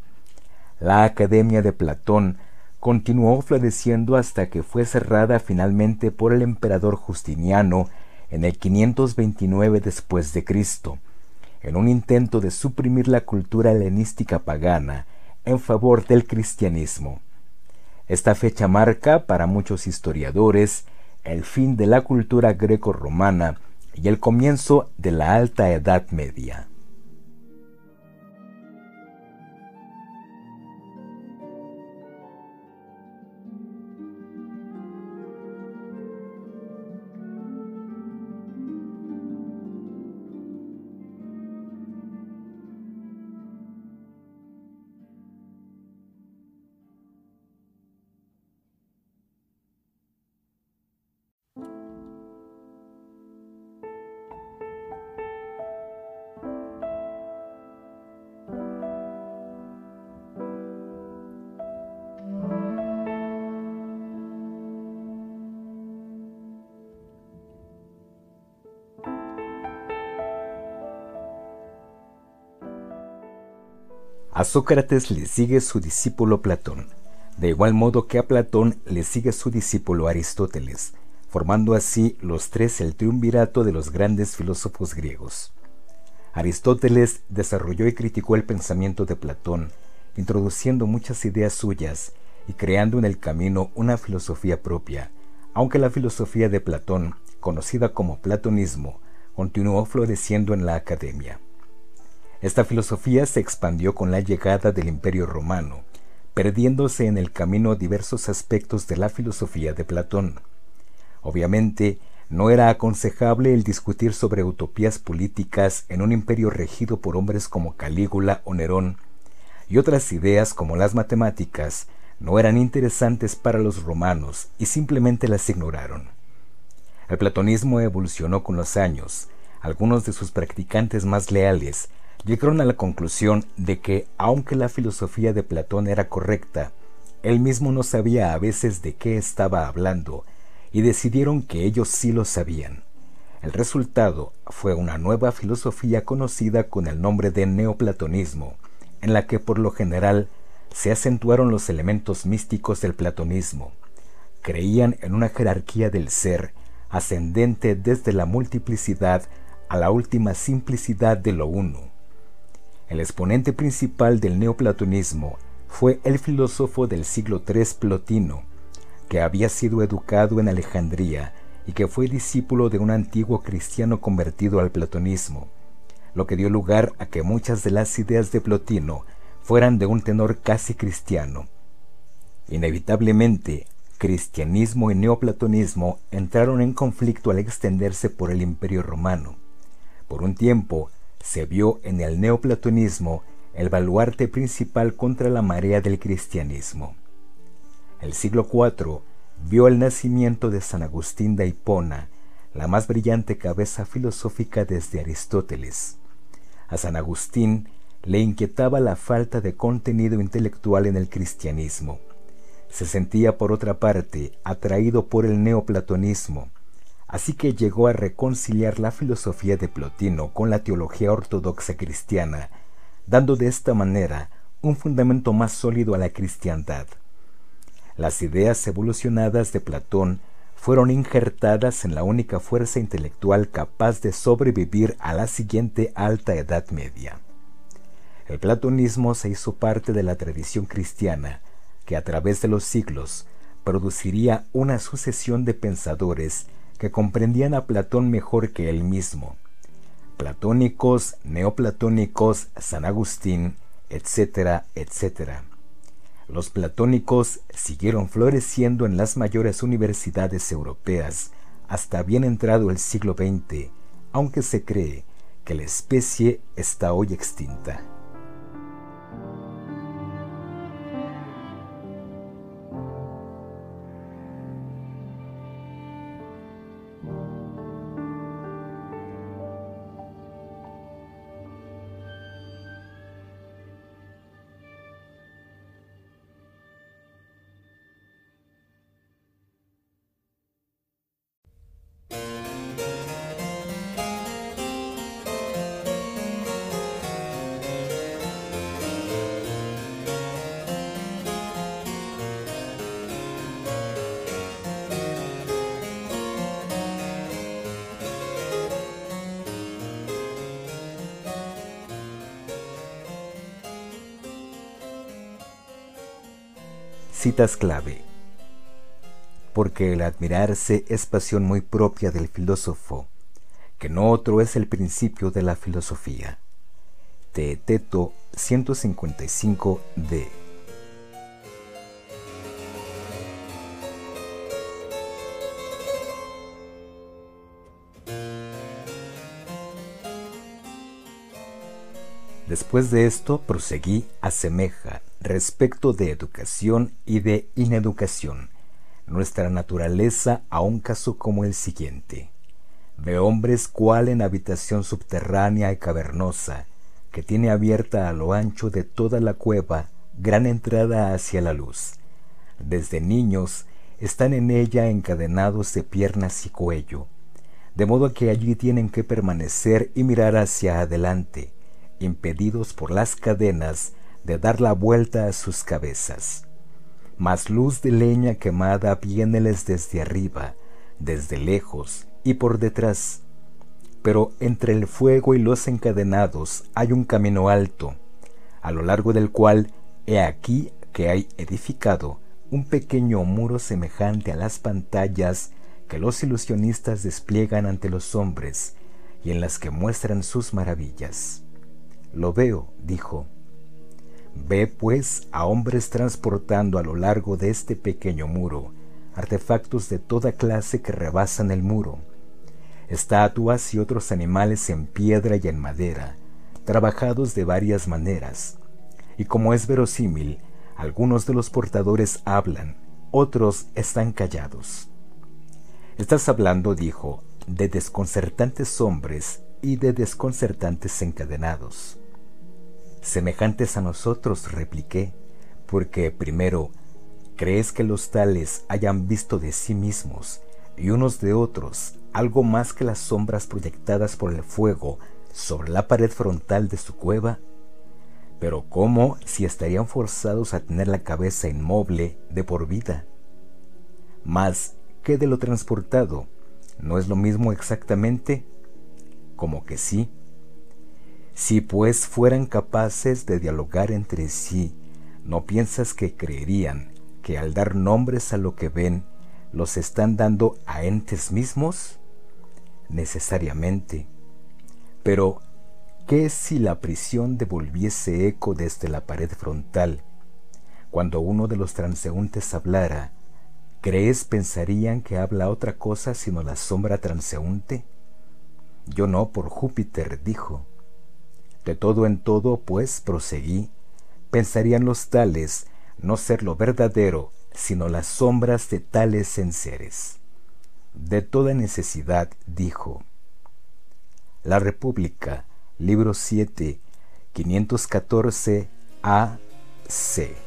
La Academia de Platón continuó floreciendo hasta que fue cerrada finalmente por el emperador Justiniano en el 529 después de Cristo, en un intento de suprimir la cultura helenística pagana en favor del cristianismo. Esta fecha marca para muchos historiadores el fin de la cultura greco-romana y el comienzo de la Alta Edad Media. A Sócrates le sigue su discípulo Platón, de igual modo que a Platón le sigue su discípulo Aristóteles, formando así los tres el triunvirato de los grandes filósofos griegos. Aristóteles desarrolló y criticó el pensamiento de Platón, introduciendo muchas ideas suyas y creando en el camino una filosofía propia, aunque la filosofía de Platón, conocida como platonismo, continuó floreciendo en la academia. Esta filosofía se expandió con la llegada del Imperio romano, perdiéndose en el camino diversos aspectos de la filosofía de Platón. Obviamente, no era aconsejable el discutir sobre utopías políticas en un imperio regido por hombres como Calígula o Nerón, y otras ideas como las matemáticas no eran interesantes para los romanos y simplemente las ignoraron. El platonismo evolucionó con los años, algunos de sus practicantes más leales llegaron a la conclusión de que, aunque la filosofía de Platón era correcta, él mismo no sabía a veces de qué estaba hablando, y decidieron que ellos sí lo sabían. El resultado fue una nueva filosofía conocida con el nombre de neoplatonismo, en la que por lo general se acentuaron los elementos místicos del platonismo. Creían en una jerarquía del ser, ascendente desde la multiplicidad a la última simplicidad de lo uno el exponente principal del neoplatonismo fue el filósofo del siglo III Plotino, que había sido educado en Alejandría y que fue discípulo de un antiguo cristiano convertido al platonismo, lo que dio lugar a que muchas de las ideas de Plotino fueran de un tenor casi cristiano. Inevitablemente, cristianismo y neoplatonismo entraron en conflicto al extenderse por el imperio romano. Por un tiempo, se vio en el neoplatonismo el baluarte principal contra la marea del cristianismo. El siglo IV vio el nacimiento de San Agustín de Hipona, la más brillante cabeza filosófica desde Aristóteles. A San Agustín le inquietaba la falta de contenido intelectual en el cristianismo. Se sentía, por otra parte, atraído por el neoplatonismo, así que llegó a reconciliar la filosofía de Plotino con la teología ortodoxa cristiana, dando de esta manera un fundamento más sólido a la cristiandad. Las ideas evolucionadas de Platón fueron injertadas en la única fuerza intelectual capaz de sobrevivir a la siguiente alta Edad Media. El platonismo se hizo parte de la tradición cristiana que a través de los siglos produciría una sucesión de pensadores que comprendían a Platón mejor que él mismo. Platónicos, neoplatónicos, San Agustín, etcétera, etcétera. Los platónicos siguieron floreciendo en las mayores universidades europeas hasta bien entrado el siglo XX, aunque se cree que la especie está hoy extinta. Clave. Porque el admirarse es pasión muy propia del filósofo, que no otro es el principio de la filosofía. Teeteto 155d. Después de esto proseguí a semeja respecto de educación y de ineducación, nuestra naturaleza a un caso como el siguiente. De hombres cual en habitación subterránea y cavernosa, que tiene abierta a lo ancho de toda la cueva gran entrada hacia la luz. Desde niños están en ella encadenados de piernas y cuello, de modo que allí tienen que permanecer y mirar hacia adelante, impedidos por las cadenas de dar la vuelta a sus cabezas. Mas luz de leña quemada viéneles desde arriba, desde lejos y por detrás. Pero entre el fuego y los encadenados hay un camino alto, a lo largo del cual he aquí que hay edificado un pequeño muro semejante a las pantallas que los ilusionistas despliegan ante los hombres y en las que muestran sus maravillas. Lo veo, dijo. Ve pues a hombres transportando a lo largo de este pequeño muro artefactos de toda clase que rebasan el muro, estatuas y otros animales en piedra y en madera, trabajados de varias maneras. Y como es verosímil, algunos de los portadores hablan, otros están callados. Estás hablando, dijo, de desconcertantes hombres y de desconcertantes encadenados semejantes a nosotros, repliqué, porque primero, ¿crees que los tales hayan visto de sí mismos y unos de otros algo más que las sombras proyectadas por el fuego sobre la pared frontal de su cueva? Pero ¿cómo si estarían forzados a tener la cabeza inmoble de por vida? Mas, ¿qué de lo transportado? ¿No es lo mismo exactamente? Como que sí si pues fueran capaces de dialogar entre sí, ¿no piensas que creerían que al dar nombres a lo que ven, los están dando a entes mismos? Necesariamente. Pero, ¿qué si la prisión devolviese eco desde la pared frontal? Cuando uno de los transeúntes hablara, ¿crees pensarían que habla otra cosa sino la sombra transeúnte? Yo no, por Júpiter, dijo. De todo en todo, pues, proseguí, pensarían los tales no ser lo verdadero, sino las sombras de tales enseres. De toda necesidad, dijo. La República, libro 7, 514 AC.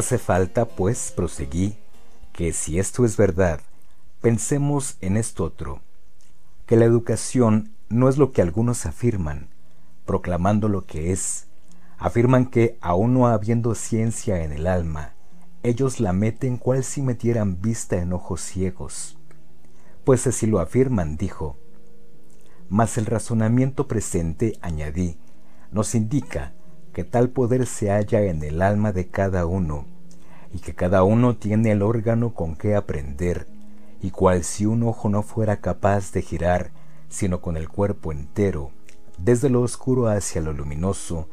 Hace falta, pues, proseguí, que si esto es verdad, pensemos en esto otro, que la educación no es lo que algunos afirman, proclamando lo que es. Afirman que, aun no habiendo ciencia en el alma, ellos la meten cual si metieran vista en ojos ciegos. Pues así lo afirman, dijo. Mas el razonamiento presente, añadí, nos indica que tal poder se halla en el alma de cada uno, y que cada uno tiene el órgano con que aprender, y cual si un ojo no fuera capaz de girar, sino con el cuerpo entero, desde lo oscuro hacia lo luminoso,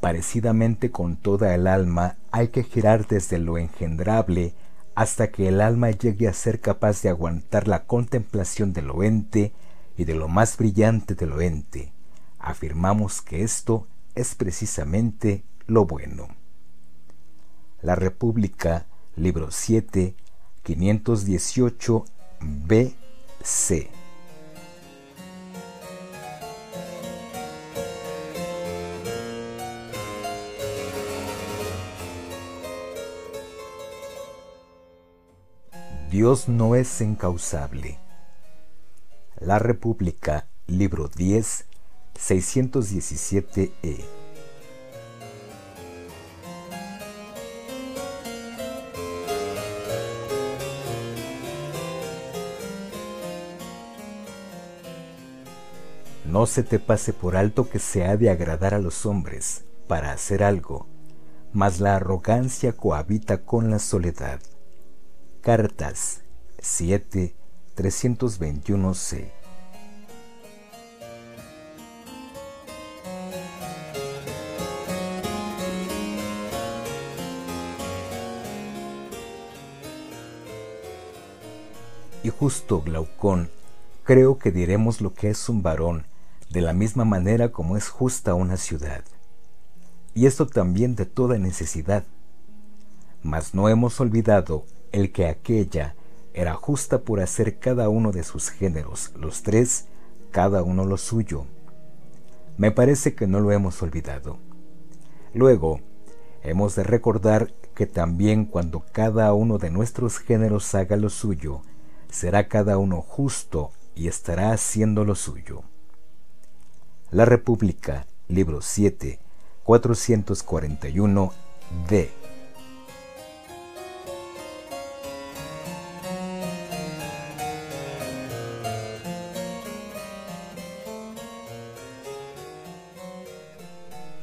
parecidamente con toda el alma hay que girar desde lo engendrable hasta que el alma llegue a ser capaz de aguantar la contemplación de lo ente y de lo más brillante de lo ente. Afirmamos que esto es precisamente lo bueno. La República, libro 7, 518 BC. Dios no es encausable. La República, libro 10, 617e. No se te pase por alto que se ha de agradar a los hombres para hacer algo, mas la arrogancia cohabita con la soledad. Cartas 7 321c y justo Glaucón, creo que diremos lo que es un varón, de la misma manera como es justa una ciudad. Y esto también de toda necesidad. Mas no hemos olvidado el que aquella era justa por hacer cada uno de sus géneros, los tres, cada uno lo suyo. Me parece que no lo hemos olvidado. Luego, hemos de recordar que también cuando cada uno de nuestros géneros haga lo suyo, será cada uno justo y estará haciendo lo suyo. La República, libro 7, 441 d.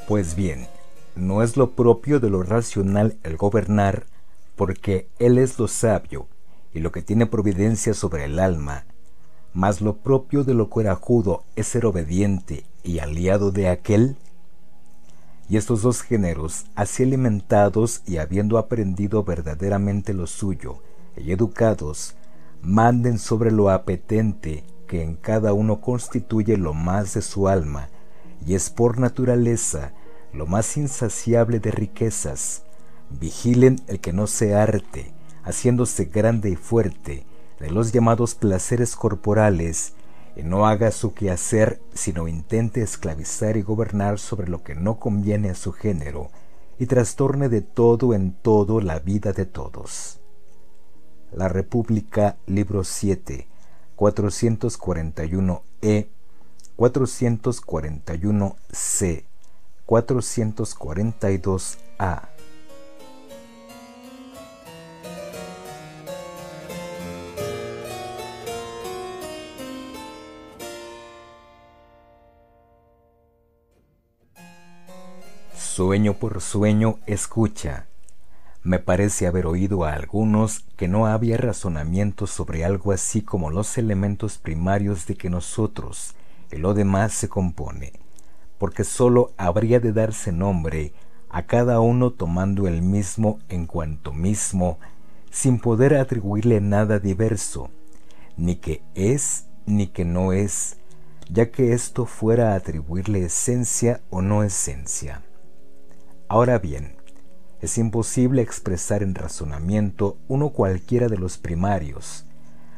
Pues bien, no es lo propio de lo racional el gobernar, porque Él es lo sabio y lo que tiene providencia sobre el alma, mas lo propio de lo corajudo es ser obediente y aliado de aquel. Y estos dos géneros, así alimentados y habiendo aprendido verdaderamente lo suyo, y educados, manden sobre lo apetente que en cada uno constituye lo más de su alma, y es por naturaleza lo más insaciable de riquezas. Vigilen el que no se arte, haciéndose grande y fuerte de los llamados placeres corporales, y no haga su quehacer, sino intente esclavizar y gobernar sobre lo que no conviene a su género, y trastorne de todo en todo la vida de todos. La República, libro 7, 441e, 441c, 442a. Sueño por sueño, escucha. Me parece haber oído a algunos que no había razonamiento sobre algo así como los elementos primarios de que nosotros y lo demás se compone, porque sólo habría de darse nombre a cada uno tomando el mismo en cuanto mismo, sin poder atribuirle nada diverso, ni que es ni que no es, ya que esto fuera atribuirle esencia o no esencia. Ahora bien, Es imposible expresar en razonamiento uno cualquiera de los primarios.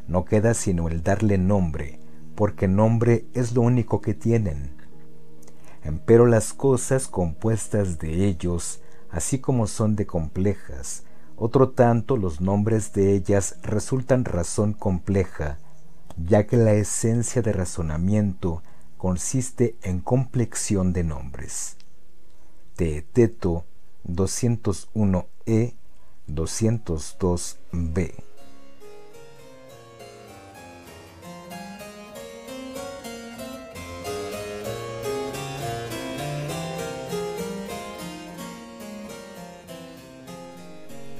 No queda sino el darle nombre, porque nombre es lo único que tienen. Empero las cosas compuestas de ellos, así como son de complejas, otro tanto los nombres de ellas resultan razón compleja, ya que la esencia de razonamiento consiste en complexión de nombres. Teeteto 201e 202b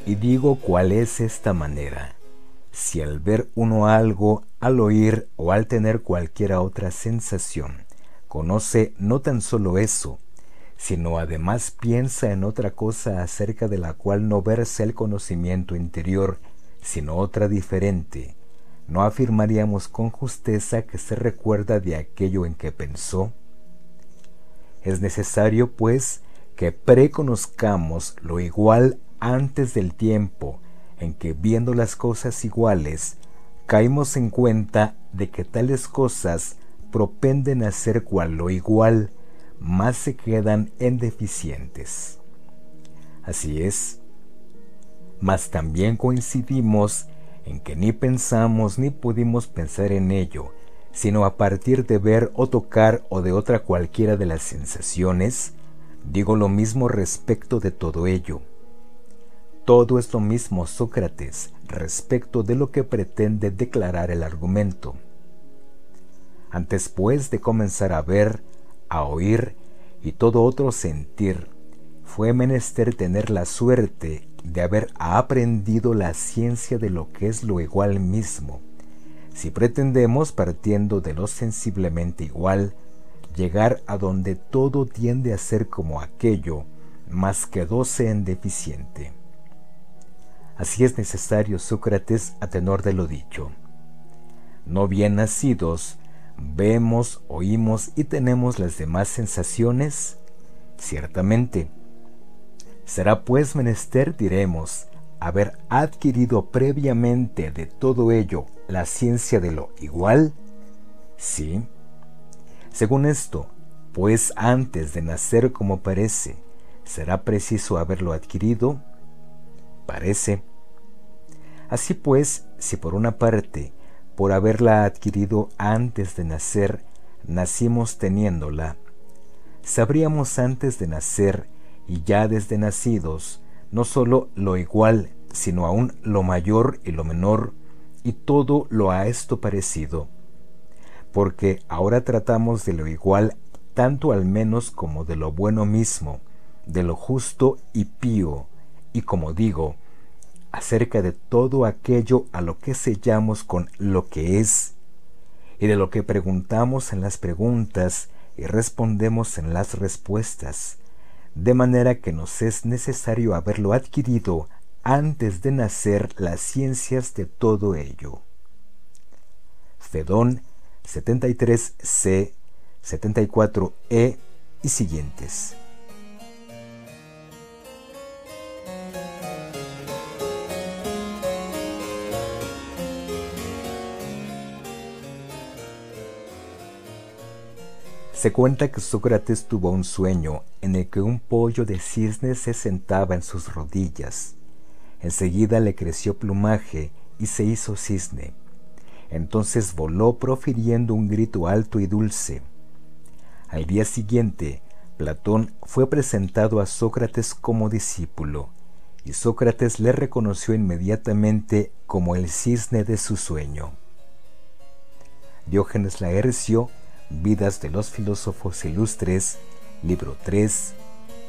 Y digo cuál es esta manera. Si al ver uno algo, al oír o al tener cualquiera otra sensación, conoce no tan solo eso, sino además piensa en otra cosa acerca de la cual no verse el conocimiento interior, sino otra diferente, ¿no afirmaríamos con justeza que se recuerda de aquello en que pensó? Es necesario, pues, que preconozcamos lo igual antes del tiempo en que viendo las cosas iguales, caímos en cuenta de que tales cosas propenden a ser cual lo igual, más se quedan en deficientes. Así es, mas también coincidimos en que ni pensamos ni pudimos pensar en ello, sino a partir de ver o tocar o de otra cualquiera de las sensaciones, digo lo mismo respecto de todo ello todo es lo mismo Sócrates respecto de lo que pretende declarar el argumento. Antes pues de comenzar a ver, a oír y todo otro sentir, fue menester tener la suerte de haber aprendido la ciencia de lo que es lo igual mismo, si pretendemos partiendo de lo sensiblemente igual, llegar a donde todo tiende a ser como aquello, más quedóse en deficiente. Así es necesario, Sócrates, a tenor de lo dicho. No bien nacidos, vemos, oímos y tenemos las demás sensaciones, ciertamente. Será pues menester, diremos, haber adquirido previamente de todo ello la ciencia de lo igual? Sí. Según esto, pues antes de nacer como parece, será preciso haberlo adquirido? Parece. Así pues, si por una parte, por haberla adquirido antes de nacer, nacimos teniéndola, sabríamos antes de nacer y ya desde nacidos, no sólo lo igual, sino aún lo mayor y lo menor, y todo lo a esto parecido. Porque ahora tratamos de lo igual tanto al menos como de lo bueno mismo, de lo justo y pío, y como digo, acerca de todo aquello a lo que sellamos con lo que es y de lo que preguntamos en las preguntas y respondemos en las respuestas, de manera que nos es necesario haberlo adquirido antes de nacer las ciencias de todo ello. Fedón 73c, 74e y siguientes. Se cuenta que Sócrates tuvo un sueño en el que un pollo de cisne se sentaba en sus rodillas. Enseguida le creció plumaje y se hizo cisne. Entonces voló profiriendo un grito alto y dulce. Al día siguiente, Platón fue presentado a Sócrates como discípulo, y Sócrates le reconoció inmediatamente como el cisne de su sueño. Diógenes Laercio Vidas de los Filósofos Ilustres, libro 3,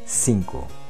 5.